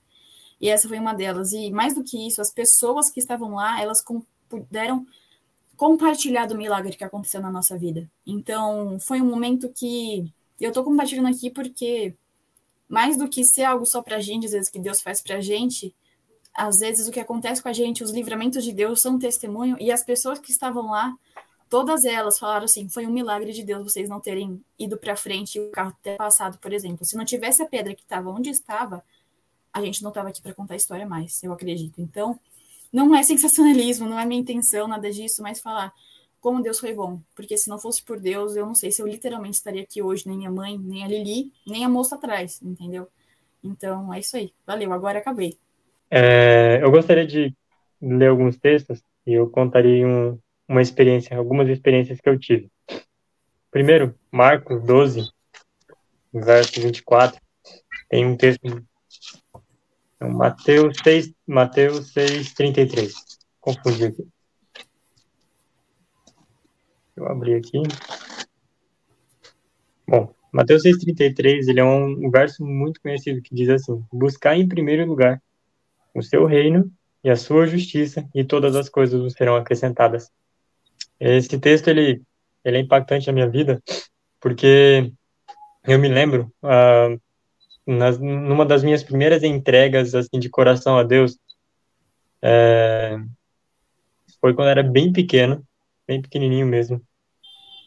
E essa foi uma delas. E mais do que isso, as pessoas que estavam lá, elas puderam compartilhar do milagre que aconteceu na nossa vida. Então, foi um momento que eu estou compartilhando aqui porque, mais do que ser algo só para a gente, às vezes que Deus faz para a gente, às vezes o que acontece com a gente, os livramentos de Deus são testemunho, e as pessoas que estavam lá, todas elas falaram assim: foi um milagre de Deus vocês não terem ido para frente e o carro ter passado, por exemplo. Se não tivesse a pedra que estava onde estava, a gente não estava aqui para contar a história mais, eu acredito. Então, não é sensacionalismo, não é minha intenção, nada disso, mas falar como Deus foi bom. Porque se não fosse por Deus, eu não sei se eu literalmente estaria aqui hoje, nem minha mãe, nem a Lili, nem a moça atrás, entendeu? Então é isso aí. Valeu, agora acabei. É, eu gostaria de ler alguns textos e eu contaria um, uma experiência, algumas experiências que eu tive. Primeiro, Marcos 12, verso 24, tem um texto então, Mateus 6, Mateus 6, 33. Confundi aqui. Eu abri aqui. Bom, Mateus 6,33, ele é um, verso muito conhecido que diz assim: Buscar em primeiro lugar o seu reino e a sua justiça, e todas as coisas vos serão acrescentadas. Esse texto, ele, ele é impactante na minha vida, porque eu me lembro, uh, nas, numa das minhas primeiras entregas assim de coração a Deus é, foi quando eu era bem pequeno, bem pequenininho mesmo.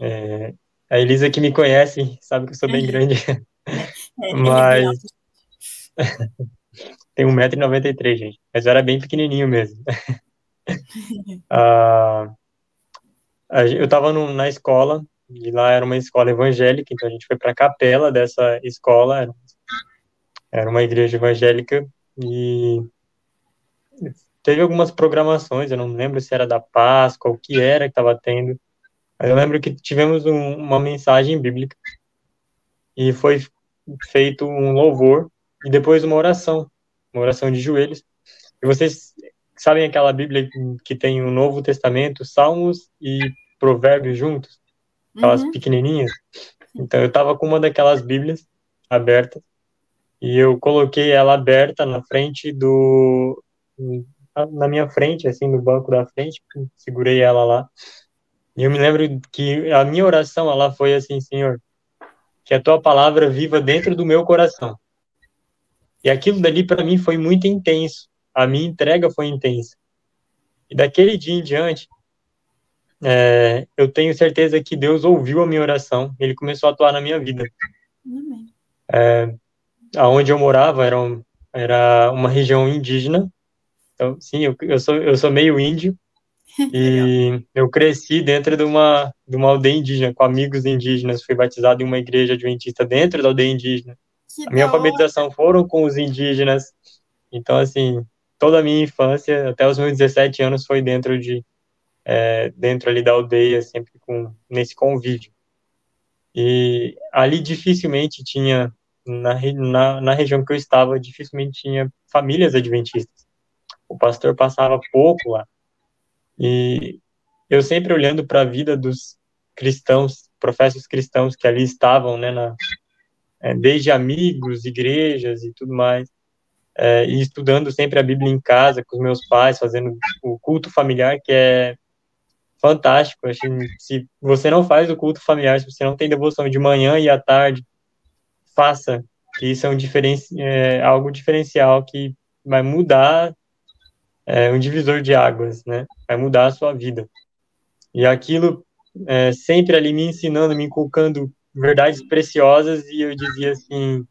É, a Elisa que me conhece sabe que eu sou bem grande, é, é mas tem 1,93m, gente, mas eu era bem pequenininho mesmo. ah, eu estava na escola, e lá era uma escola evangélica, então a gente foi para a capela dessa escola, era era uma igreja evangélica e teve algumas programações, eu não lembro se era da Páscoa, o que era que estava tendo. Eu lembro que tivemos um, uma mensagem bíblica e foi feito um louvor e depois uma oração, uma oração de joelhos. E vocês sabem aquela Bíblia que tem o Novo Testamento, Salmos e Provérbios juntos, aquelas uhum. pequenininhas. Então eu estava com uma daquelas Bíblias abertas e eu coloquei ela aberta na frente do na minha frente, assim, no banco da frente, segurei ela lá. E eu me lembro que a minha oração, ela foi assim, Senhor, que a tua palavra viva dentro do meu coração. E aquilo dali para mim foi muito intenso. A minha entrega foi intensa. E daquele dia em diante, é, eu tenho certeza que Deus ouviu a minha oração. Ele começou a atuar na minha vida. Amém. É, aonde eu morava era, um, era uma região indígena. Então, sim, eu, eu, sou, eu sou meio índio. E eu cresci dentro de uma, de uma aldeia indígena, com amigos indígenas. Fui batizado em uma igreja adventista dentro da aldeia indígena. Que a minha alfabetização foram com os indígenas. Então, assim, toda a minha infância, até os meus 17 anos, foi dentro de é, dentro ali da aldeia, sempre com nesse convívio. E ali dificilmente tinha na, na, na região que eu estava, dificilmente tinha famílias adventistas. O pastor passava pouco lá. E eu sempre olhando para a vida dos cristãos, professos cristãos que ali estavam, né, na, é, desde amigos, igrejas e tudo mais, é, e estudando sempre a Bíblia em casa com os meus pais, fazendo o culto familiar, que é fantástico. Acho se você não faz o culto familiar, se você não tem devoção de manhã e à tarde, faça, que isso é, um diferenci é algo diferencial que vai mudar é, um divisor de águas, né? Vai mudar a sua vida. E aquilo é, sempre ali me ensinando, me inculcando verdades preciosas e eu dizia assim,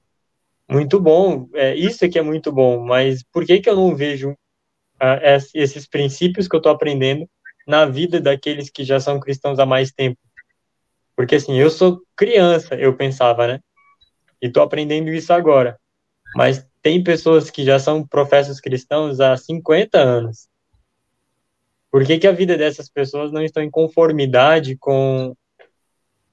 muito bom, é, isso aqui é muito bom, mas por que que eu não vejo esses princípios que eu estou aprendendo na vida daqueles que já são cristãos há mais tempo? Porque assim, eu sou criança, eu pensava, né? E estou aprendendo isso agora. Mas tem pessoas que já são professos cristãos há 50 anos. Por que, que a vida dessas pessoas não está em conformidade com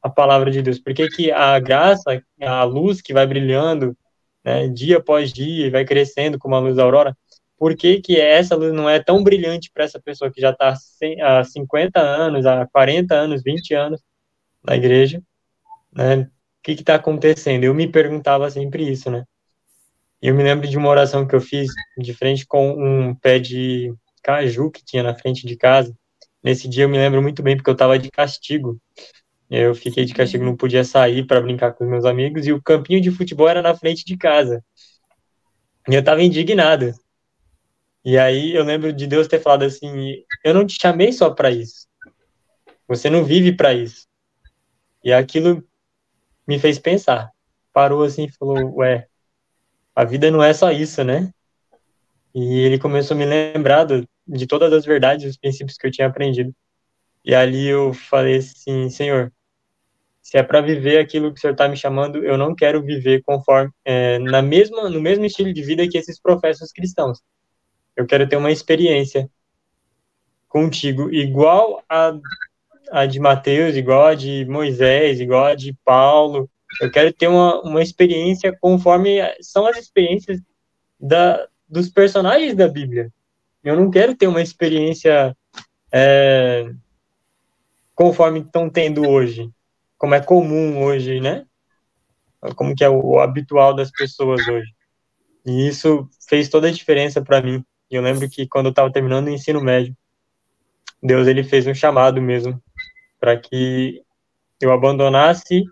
a palavra de Deus? Por que, que a graça, a luz que vai brilhando né, dia após dia e vai crescendo como a luz da aurora, por que, que essa luz não é tão brilhante para essa pessoa que já está há 50 anos, há 40 anos, 20 anos na igreja? Né? O que está acontecendo? Eu me perguntava sempre isso, né? Eu me lembro de uma oração que eu fiz de frente com um pé de caju que tinha na frente de casa. Nesse dia eu me lembro muito bem porque eu estava de castigo. Eu fiquei de castigo, não podia sair para brincar com os meus amigos e o campinho de futebol era na frente de casa. E eu estava indignado. E aí eu lembro de Deus ter falado assim: "Eu não te chamei só para isso. Você não vive para isso". E aquilo me fez pensar. Parou assim e falou: "Ué, a vida não é só isso, né? E ele começou a me lembrar do, de todas as verdades os princípios que eu tinha aprendido. E ali eu falei assim, Senhor, se é para viver aquilo que o Senhor está me chamando, eu não quero viver conforme é, na mesma no mesmo estilo de vida que esses professos cristãos. Eu quero ter uma experiência contigo igual a, a de Mateus, igual a de Moisés, igual a de Paulo, eu quero ter uma, uma experiência conforme são as experiências da, dos personagens da Bíblia. Eu não quero ter uma experiência é, conforme estão tendo hoje, como é comum hoje, né? Como que é o, o habitual das pessoas hoje. E isso fez toda a diferença para mim. Eu lembro que quando eu estava terminando o ensino médio, Deus ele fez um chamado mesmo para que eu abandonasse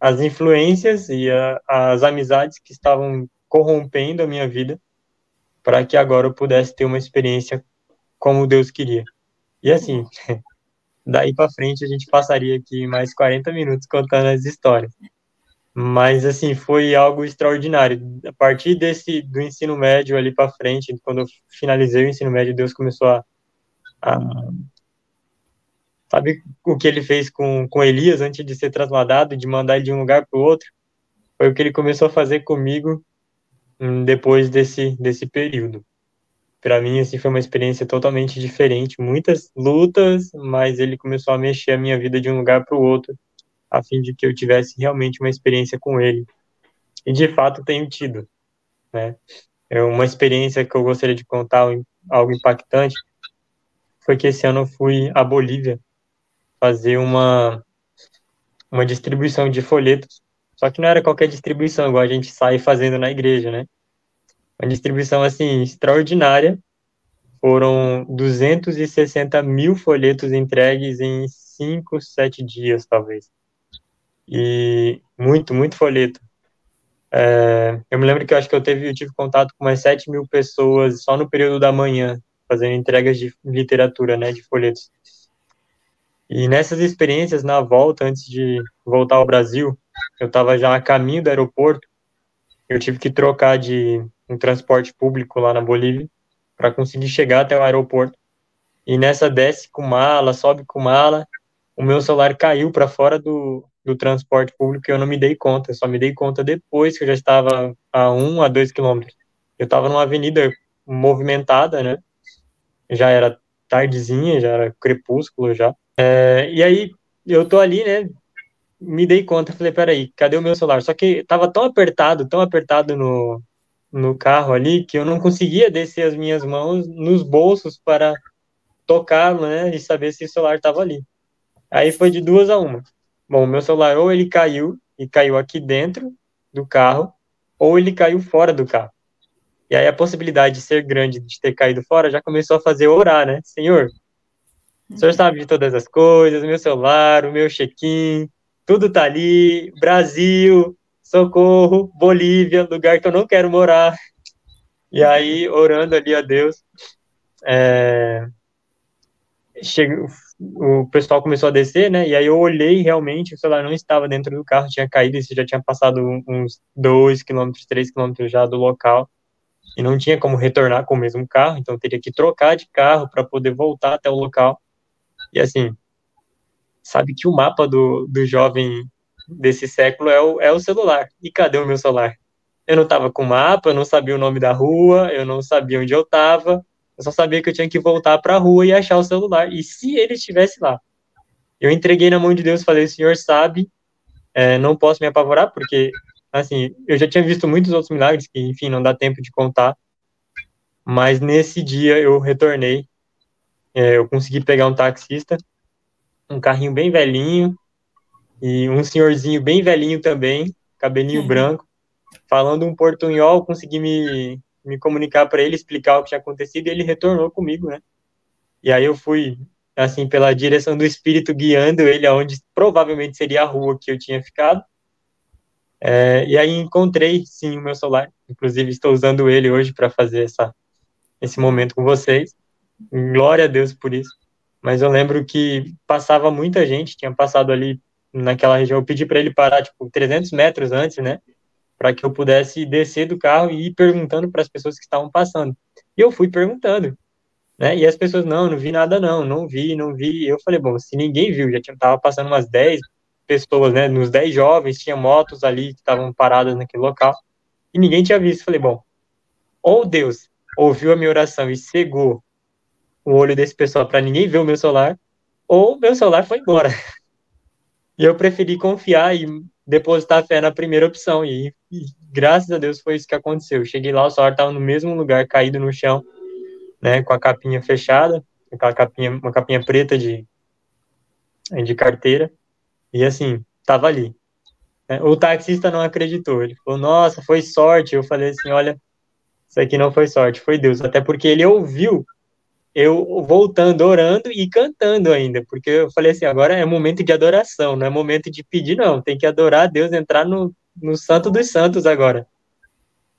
as influências e a, as amizades que estavam corrompendo a minha vida para que agora eu pudesse ter uma experiência como Deus queria. E assim, daí para frente a gente passaria aqui mais 40 minutos contando as histórias. Mas assim, foi algo extraordinário. A partir desse do ensino médio ali para frente, quando eu finalizei o ensino médio, Deus começou a, a Sabe o que ele fez com, com Elias antes de ser transladado, de mandar ele de um lugar para o outro? Foi o que ele começou a fazer comigo hum, depois desse, desse período. Para mim, assim, foi uma experiência totalmente diferente. Muitas lutas, mas ele começou a mexer a minha vida de um lugar para o outro, a fim de que eu tivesse realmente uma experiência com ele. E de fato tenho tido, né? É uma experiência que eu gostaria de contar, algo impactante, foi que esse ano eu fui à Bolívia fazer uma, uma distribuição de folhetos. Só que não era qualquer distribuição, igual a gente sai fazendo na igreja, né? Uma distribuição, assim, extraordinária. Foram 260 mil folhetos entregues em cinco, sete dias, talvez. E muito, muito folheto. É, eu me lembro que eu acho que eu, teve, eu tive contato com umas 7 mil pessoas só no período da manhã, fazendo entregas de literatura, né, de folhetos. E nessas experiências, na volta, antes de voltar ao Brasil, eu estava já a caminho do aeroporto, eu tive que trocar de um transporte público lá na Bolívia para conseguir chegar até o aeroporto. E nessa desce com mala, sobe com mala, o meu celular caiu para fora do, do transporte público e eu não me dei conta. Eu só me dei conta depois que eu já estava a um a dois quilômetros. Eu estava numa avenida movimentada, né? Já era tardezinha, já era crepúsculo já. É, e aí eu tô ali, né? Me dei conta, falei, peraí, cadê o meu celular? Só que tava tão apertado, tão apertado no, no carro ali, que eu não conseguia descer as minhas mãos nos bolsos para tocar, né? E saber se o celular estava ali. Aí foi de duas a uma. Bom, meu celular ou ele caiu e caiu aqui dentro do carro, ou ele caiu fora do carro. E aí a possibilidade de ser grande de ter caído fora já começou a fazer orar, né? Senhor, o senhor sabe de todas as coisas, meu celular, o meu check-in, tudo tá ali, Brasil, socorro, Bolívia, lugar que eu não quero morar. E aí, orando ali a Deus, é, o pessoal começou a descer, né? E aí eu olhei realmente, o celular não estava dentro do carro, tinha caído, isso já tinha passado uns dois quilômetros, três quilômetros já do local. E não tinha como retornar com o mesmo carro, então teria que trocar de carro para poder voltar até o local. E assim, sabe que o mapa do, do jovem desse século é o, é o celular. E cadê o meu celular? Eu não estava com mapa, eu não sabia o nome da rua, eu não sabia onde eu estava, eu só sabia que eu tinha que voltar para a rua e achar o celular. E se ele estivesse lá? Eu entreguei na mão de Deus, falei: o Senhor sabe, é, não posso me apavorar, porque, assim, eu já tinha visto muitos outros milagres que, enfim, não dá tempo de contar. Mas nesse dia eu retornei, é, eu consegui pegar um taxista, um carrinho bem velhinho, e um senhorzinho bem velhinho também, cabelinho uhum. branco, falando um portunhol, consegui me, me comunicar para ele, explicar o que tinha acontecido, e ele retornou comigo, né? E aí eu fui, assim, pela direção do espírito, guiando ele aonde provavelmente seria a rua que eu tinha ficado. É, e aí encontrei, sim, o meu celular. Inclusive, estou usando ele hoje para fazer essa, esse momento com vocês. Glória a Deus por isso. Mas eu lembro que passava muita gente, tinha passado ali naquela região. Eu pedi para ele parar, tipo, 300 metros antes, né? para que eu pudesse descer do carro e ir perguntando para as pessoas que estavam passando. E eu fui perguntando, né? E as pessoas, não, não vi nada não, não vi, não vi. Eu falei, bom, se ninguém viu, já tinha, tava passando umas 10 pessoas, né? Nos 10 jovens, tinha motos ali que estavam paradas naquele local, e ninguém tinha visto. falei, bom, ou Deus ouviu a minha oração e cegou o olho desse pessoal para ninguém ver o meu celular, ou meu celular foi embora. E eu preferi confiar e depositar fé na primeira opção. E, e, graças a Deus foi isso que aconteceu. cheguei lá, o celular estava no mesmo lugar, caído no chão, né, com a capinha fechada, aquela capinha, uma capinha preta de, de carteira. E assim, estava ali. Né. O taxista não acreditou. Ele falou: Nossa, foi sorte. Eu falei assim: Olha, isso aqui não foi sorte, foi Deus. Até porque ele ouviu eu voltando, orando e cantando ainda, porque eu falei assim, agora é momento de adoração, não é momento de pedir, não, tem que adorar a Deus, entrar no, no santo dos santos agora.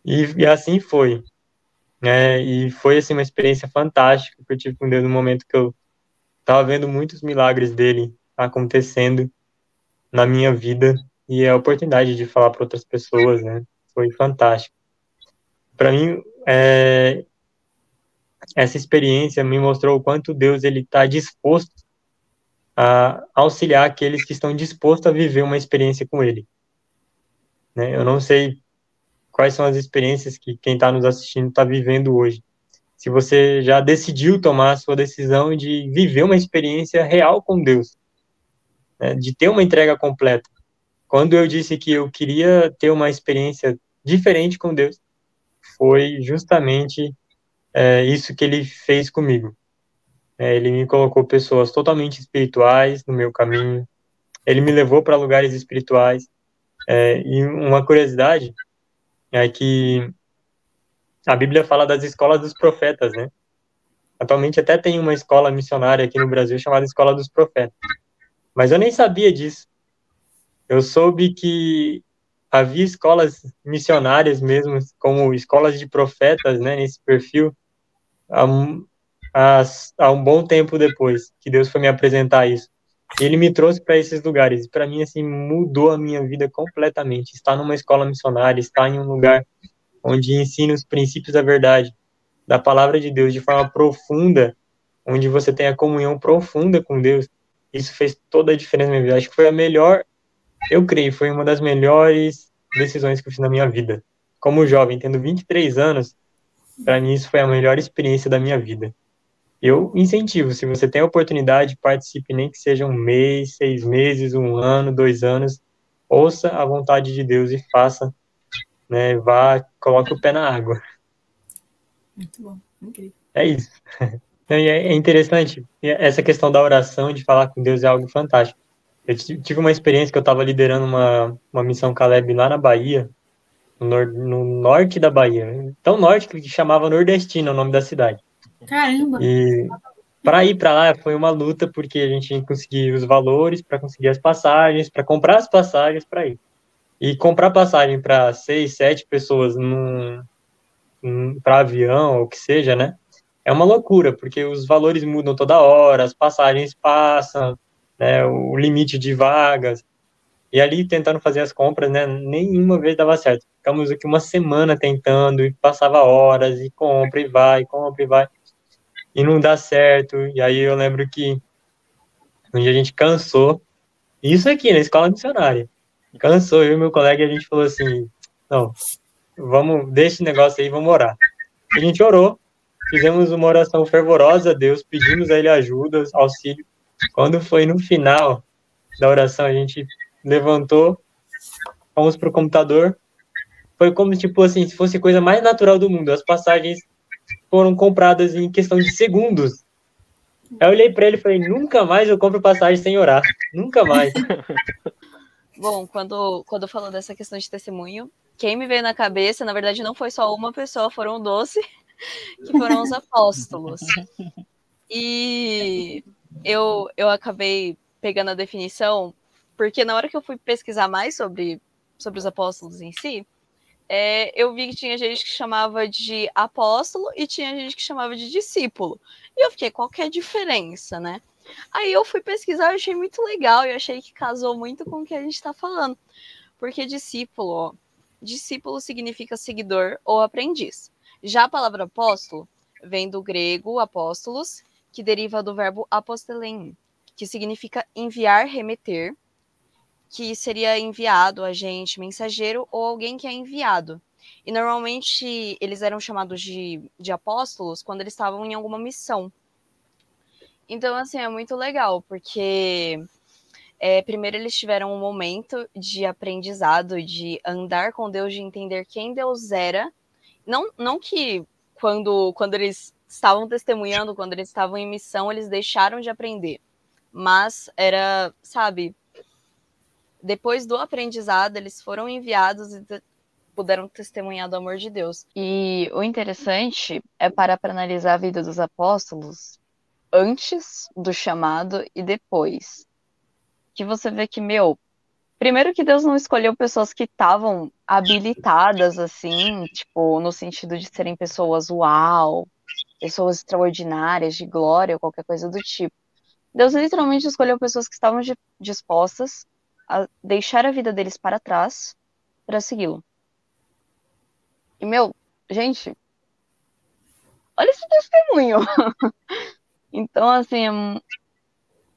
E, e assim foi. É, e foi, assim, uma experiência fantástica que eu tive com Deus no momento que eu estava vendo muitos milagres dele acontecendo na minha vida e a oportunidade de falar para outras pessoas, né, foi fantástico. Para mim, é, essa experiência me mostrou o quanto Deus ele está disposto a auxiliar aqueles que estão dispostos a viver uma experiência com Ele. Né? Eu não sei quais são as experiências que quem está nos assistindo está vivendo hoje. Se você já decidiu tomar a sua decisão de viver uma experiência real com Deus, né? de ter uma entrega completa. Quando eu disse que eu queria ter uma experiência diferente com Deus, foi justamente é isso que ele fez comigo. É, ele me colocou pessoas totalmente espirituais no meu caminho. Ele me levou para lugares espirituais. É, e uma curiosidade é que a Bíblia fala das escolas dos profetas, né? Atualmente até tem uma escola missionária aqui no Brasil chamada Escola dos Profetas. Mas eu nem sabia disso. Eu soube que havia escolas missionárias mesmo, como escolas de profetas, né, nesse perfil, há há, há um bom tempo depois que Deus foi me apresentar isso. Ele me trouxe para esses lugares. Para mim, assim, mudou a minha vida completamente. Estar numa escola missionária, estar em um lugar onde ensina os princípios da verdade, da palavra de Deus de forma profunda, onde você tem a comunhão profunda com Deus. Isso fez toda a diferença na minha vida. Acho que foi a melhor, eu creio, foi uma das melhores decisões que eu fiz na minha vida. Como jovem, tendo 23 anos, para mim isso foi a melhor experiência da minha vida. Eu incentivo, se você tem a oportunidade, participe, nem que seja um mês, seis meses, um ano, dois anos, ouça a vontade de Deus e faça, né, vá, coloque o pé na água. Muito bom, incrível. É isso. É interessante, essa questão da oração, de falar com Deus é algo fantástico. Eu tive uma experiência que eu estava liderando uma, uma missão Caleb lá na Bahia, no, nor no norte da Bahia, tão norte que chamava Nordestina o nome da cidade. Caramba! E para ir para lá foi uma luta, porque a gente tinha que conseguir os valores para conseguir as passagens, para comprar as passagens para ir. E comprar passagem para seis, sete pessoas num, num para avião, ou o que seja, né? É uma loucura, porque os valores mudam toda hora, as passagens passam, né, o limite de vagas. E ali tentando fazer as compras, né, nenhuma vez dava certo. Ficamos aqui uma semana tentando e passava horas e compra e vai, compra e vai e não dá certo. E aí eu lembro que um dia a gente cansou, isso aqui na escola missionária, cansou, eu e meu colega, a gente falou assim, não, vamos, deixa esse negócio aí, vamos orar. A gente orou, fizemos uma oração fervorosa a Deus, pedimos a Ele ajuda, auxílio. Quando foi no final da oração, a gente levantou, fomos para o computador, foi como, tipo assim, se fosse a coisa mais natural do mundo, as passagens foram compradas em questão de segundos. Aí eu olhei para ele e falei: nunca mais eu compro passagem sem orar. Nunca mais. Bom, quando, quando falou dessa questão de testemunho, quem me veio na cabeça, na verdade, não foi só uma pessoa, foram doze, que foram os apóstolos. E eu, eu acabei pegando a definição, porque na hora que eu fui pesquisar mais sobre, sobre os apóstolos em si, é, eu vi que tinha gente que chamava de apóstolo e tinha gente que chamava de discípulo. E eu fiquei, qual que é a diferença, né? Aí eu fui pesquisar, eu achei muito legal e achei que casou muito com o que a gente está falando. Porque discípulo, ó, discípulo significa seguidor ou aprendiz. Já a palavra apóstolo vem do grego apóstolos, que deriva do verbo apostelein, que significa enviar, remeter, que seria enviado, agente, mensageiro ou alguém que é enviado. E normalmente eles eram chamados de, de apóstolos quando eles estavam em alguma missão. Então, assim, é muito legal, porque é, primeiro eles tiveram um momento de aprendizado, de andar com Deus, de entender quem Deus era. Não, não que quando, quando eles estavam testemunhando, quando eles estavam em missão, eles deixaram de aprender. Mas era, sabe, depois do aprendizado, eles foram enviados e puderam testemunhar do amor de Deus. E o interessante é parar para analisar a vida dos apóstolos antes do chamado e depois. Que você vê que, meu, primeiro que Deus não escolheu pessoas que estavam habilitadas, assim, tipo, no sentido de serem pessoas uau, pessoas extraordinárias, de glória, ou qualquer coisa do tipo. Deus literalmente escolheu pessoas que estavam dispostas a deixar a vida deles para trás para segui-lo. E, meu, gente, olha esse testemunho. então, assim,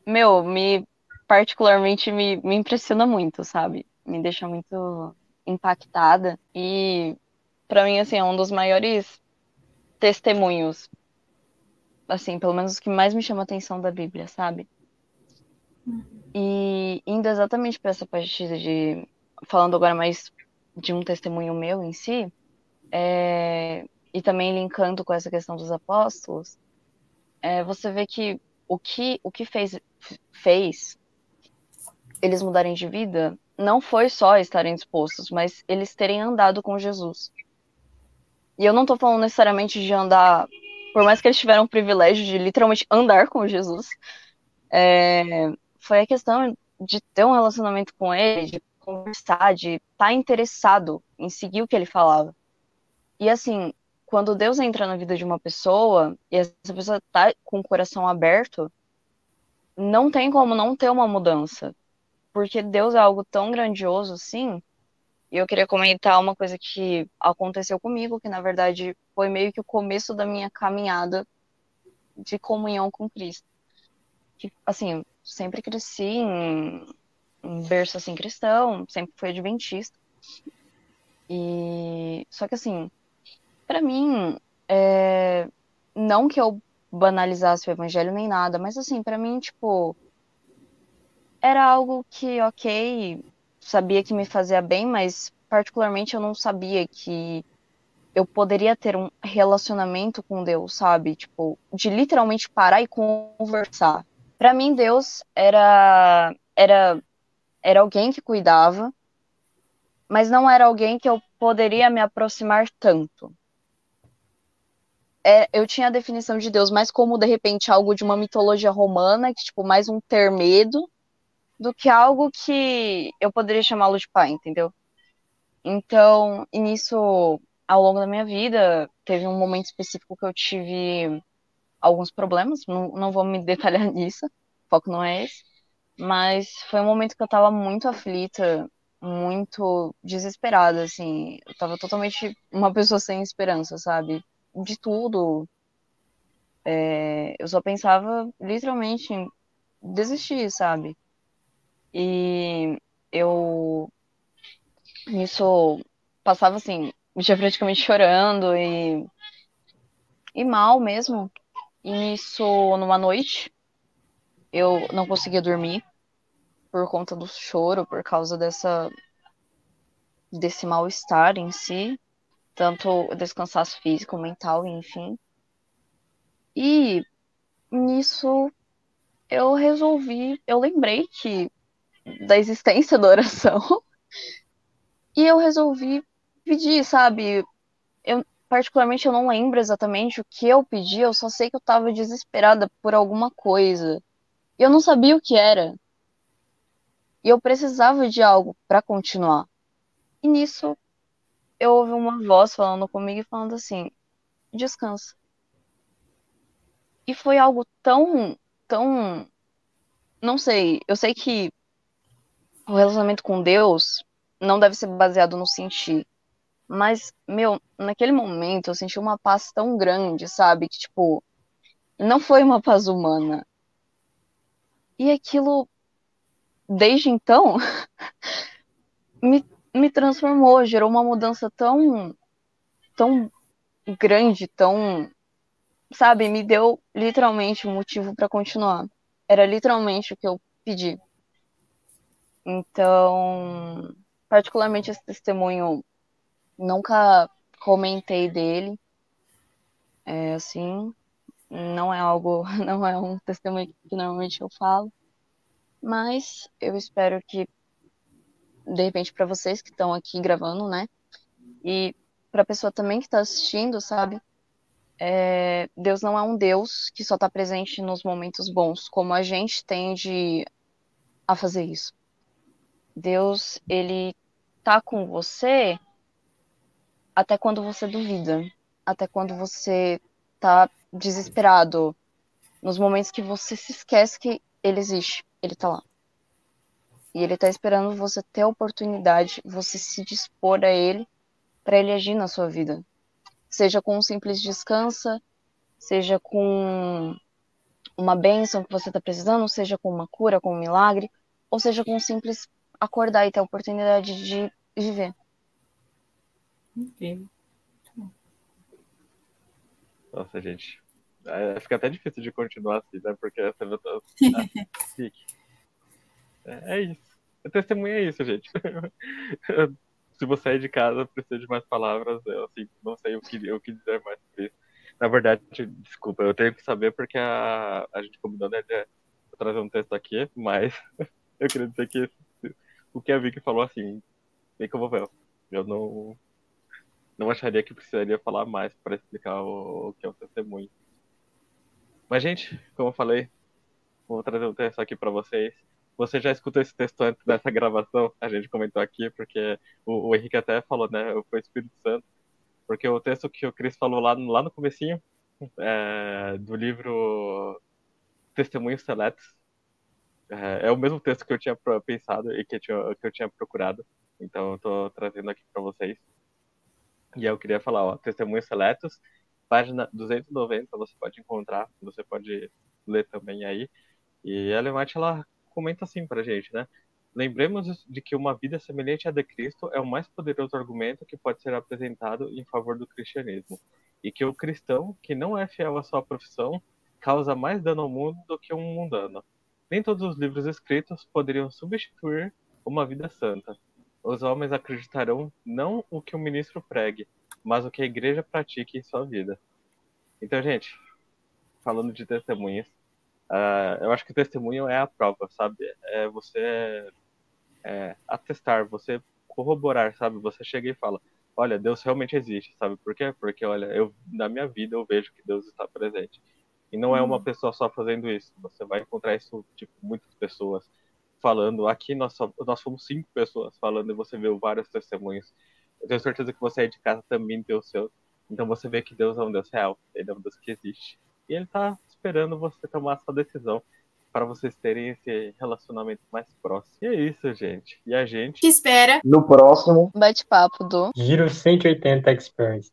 meu, me particularmente me, me impressiona muito, sabe? Me deixa muito impactada e para mim assim é um dos maiores testemunhos assim, pelo menos os que mais me chama a atenção da Bíblia, sabe? E indo exatamente para essa parte de. Falando agora mais de um testemunho meu em si, é, e também linkando com essa questão dos apóstolos, é, você vê que o que, o que fez, fez eles mudarem de vida não foi só estarem dispostos, mas eles terem andado com Jesus. E eu não estou falando necessariamente de andar, por mais que eles tiveram o privilégio de literalmente andar com Jesus, é, foi a questão de ter um relacionamento com ele, de conversar, de estar tá interessado em seguir o que ele falava. E assim, quando Deus entra na vida de uma pessoa e essa pessoa tá com o coração aberto, não tem como não ter uma mudança. Porque Deus é algo tão grandioso assim. E eu queria comentar uma coisa que aconteceu comigo, que na verdade foi meio que o começo da minha caminhada de comunhão com Cristo. Que, assim, sempre cresci em, em berço assim cristão, sempre fui adventista. E só que assim, para mim, é... não que eu banalizasse o evangelho nem nada, mas assim, para mim, tipo, era algo que, ok, sabia que me fazia bem, mas particularmente eu não sabia que eu poderia ter um relacionamento com Deus, sabe? Tipo, de literalmente parar e conversar. Para mim, Deus era era era alguém que cuidava, mas não era alguém que eu poderia me aproximar tanto é, eu tinha a definição de Deus mais como, de repente, algo de uma mitologia romana, que, tipo, mais um ter medo, do que algo que eu poderia chamá-lo de pai, entendeu? Então, e nisso, ao longo da minha vida, teve um momento específico que eu tive alguns problemas, não, não vou me detalhar nisso, o foco não é esse, mas foi um momento que eu tava muito aflita, muito desesperada, assim, eu tava totalmente uma pessoa sem esperança, sabe? de tudo. É, eu só pensava literalmente em desistir, sabe? E eu nisso passava assim, já praticamente chorando e, e mal mesmo. E nisso, numa noite, eu não conseguia dormir por conta do choro, por causa dessa desse mal-estar em si tanto descansaço físico, mental, enfim. E nisso eu resolvi, eu lembrei que da existência da oração e eu resolvi pedir, sabe? Eu particularmente eu não lembro exatamente o que eu pedi, eu só sei que eu tava desesperada por alguma coisa. E eu não sabia o que era. E eu precisava de algo para continuar. E nisso eu ouvi uma voz falando comigo e falando assim: descansa. E foi algo tão, tão. Não sei, eu sei que o relacionamento com Deus não deve ser baseado no sentir. Mas, meu, naquele momento eu senti uma paz tão grande, sabe? Que, tipo, não foi uma paz humana. E aquilo, desde então, me me transformou, gerou uma mudança tão tão grande, tão sabe, me deu literalmente um motivo para continuar. Era literalmente o que eu pedi. Então, particularmente esse testemunho, nunca comentei dele. É assim, não é algo, não é um testemunho que normalmente eu falo, mas eu espero que de repente para vocês que estão aqui gravando, né? E para a pessoa também que está assistindo, sabe? É, Deus não é um Deus que só está presente nos momentos bons, como a gente tende a fazer isso. Deus, ele tá com você até quando você duvida, até quando você tá desesperado, nos momentos que você se esquece que ele existe, ele tá lá. E ele tá esperando você ter a oportunidade, você se dispor a ele para ele agir na sua vida. Seja com um simples descansa, seja com uma bênção que você está precisando, seja com uma cura, com um milagre, ou seja com um simples acordar e ter a oportunidade de viver. Incrível. Nossa, gente. É, fica até difícil de continuar assim, né? Porque você vai estar. Ah, é, é isso. A testemunha é isso, gente. Se você sair de casa, precisa de mais palavras. Eu assim, não sei o que, o que dizer mais sobre isso. Na verdade, desculpa, eu tenho que saber porque a, a gente combinou né, de trazer um texto aqui, mas eu queria dizer que o que a Vicky falou assim, bem que eu. Eu não, não acharia que precisaria falar mais para explicar o, o que é o testemunho. Mas, gente, como eu falei, vou trazer um texto aqui para vocês você já escutou esse texto antes dessa gravação? A gente comentou aqui, porque o, o Henrique até falou, né? Foi Espírito Santo. Porque o texto que o Cris falou lá, lá no comecinho, é, do livro Testemunhos Seletos, é, é, o mesmo texto que eu tinha pensado e que eu tinha, que eu tinha procurado. Então, eu trazendo aqui para vocês. E eu queria falar, ó, Testemunhos Seletos, página 290, você pode encontrar, você pode ler também aí. E a Lemate, ela comenta assim pra gente, né? Lembremos de que uma vida semelhante à de Cristo é o mais poderoso argumento que pode ser apresentado em favor do cristianismo, e que o cristão que não é fiel à sua profissão causa mais dano ao mundo do que um mundano. Nem todos os livros escritos poderiam substituir uma vida santa. Os homens acreditarão não o que o ministro pregue, mas o que a igreja pratique em sua vida. Então, gente, falando de testemunhas, Uh, eu acho que o testemunho é a prova, sabe? É você é, atestar, você corroborar, sabe? Você chega e fala, olha, Deus realmente existe, sabe? Por quê? Porque, olha, eu na minha vida eu vejo que Deus está presente. E não é uma uhum. pessoa só fazendo isso. Você vai encontrar isso, tipo, muitas pessoas falando. Aqui nós, só, nós fomos cinco pessoas falando e você vê vários testemunhos. Eu tenho certeza que você aí de casa também tem o seu. Então você vê que Deus é um Deus real. Ele é um Deus que existe. E ele está esperando você tomar essa decisão para vocês terem esse relacionamento mais próximo. E é isso, gente. E a gente que espera no próximo bate-papo do Giro 180 Experience.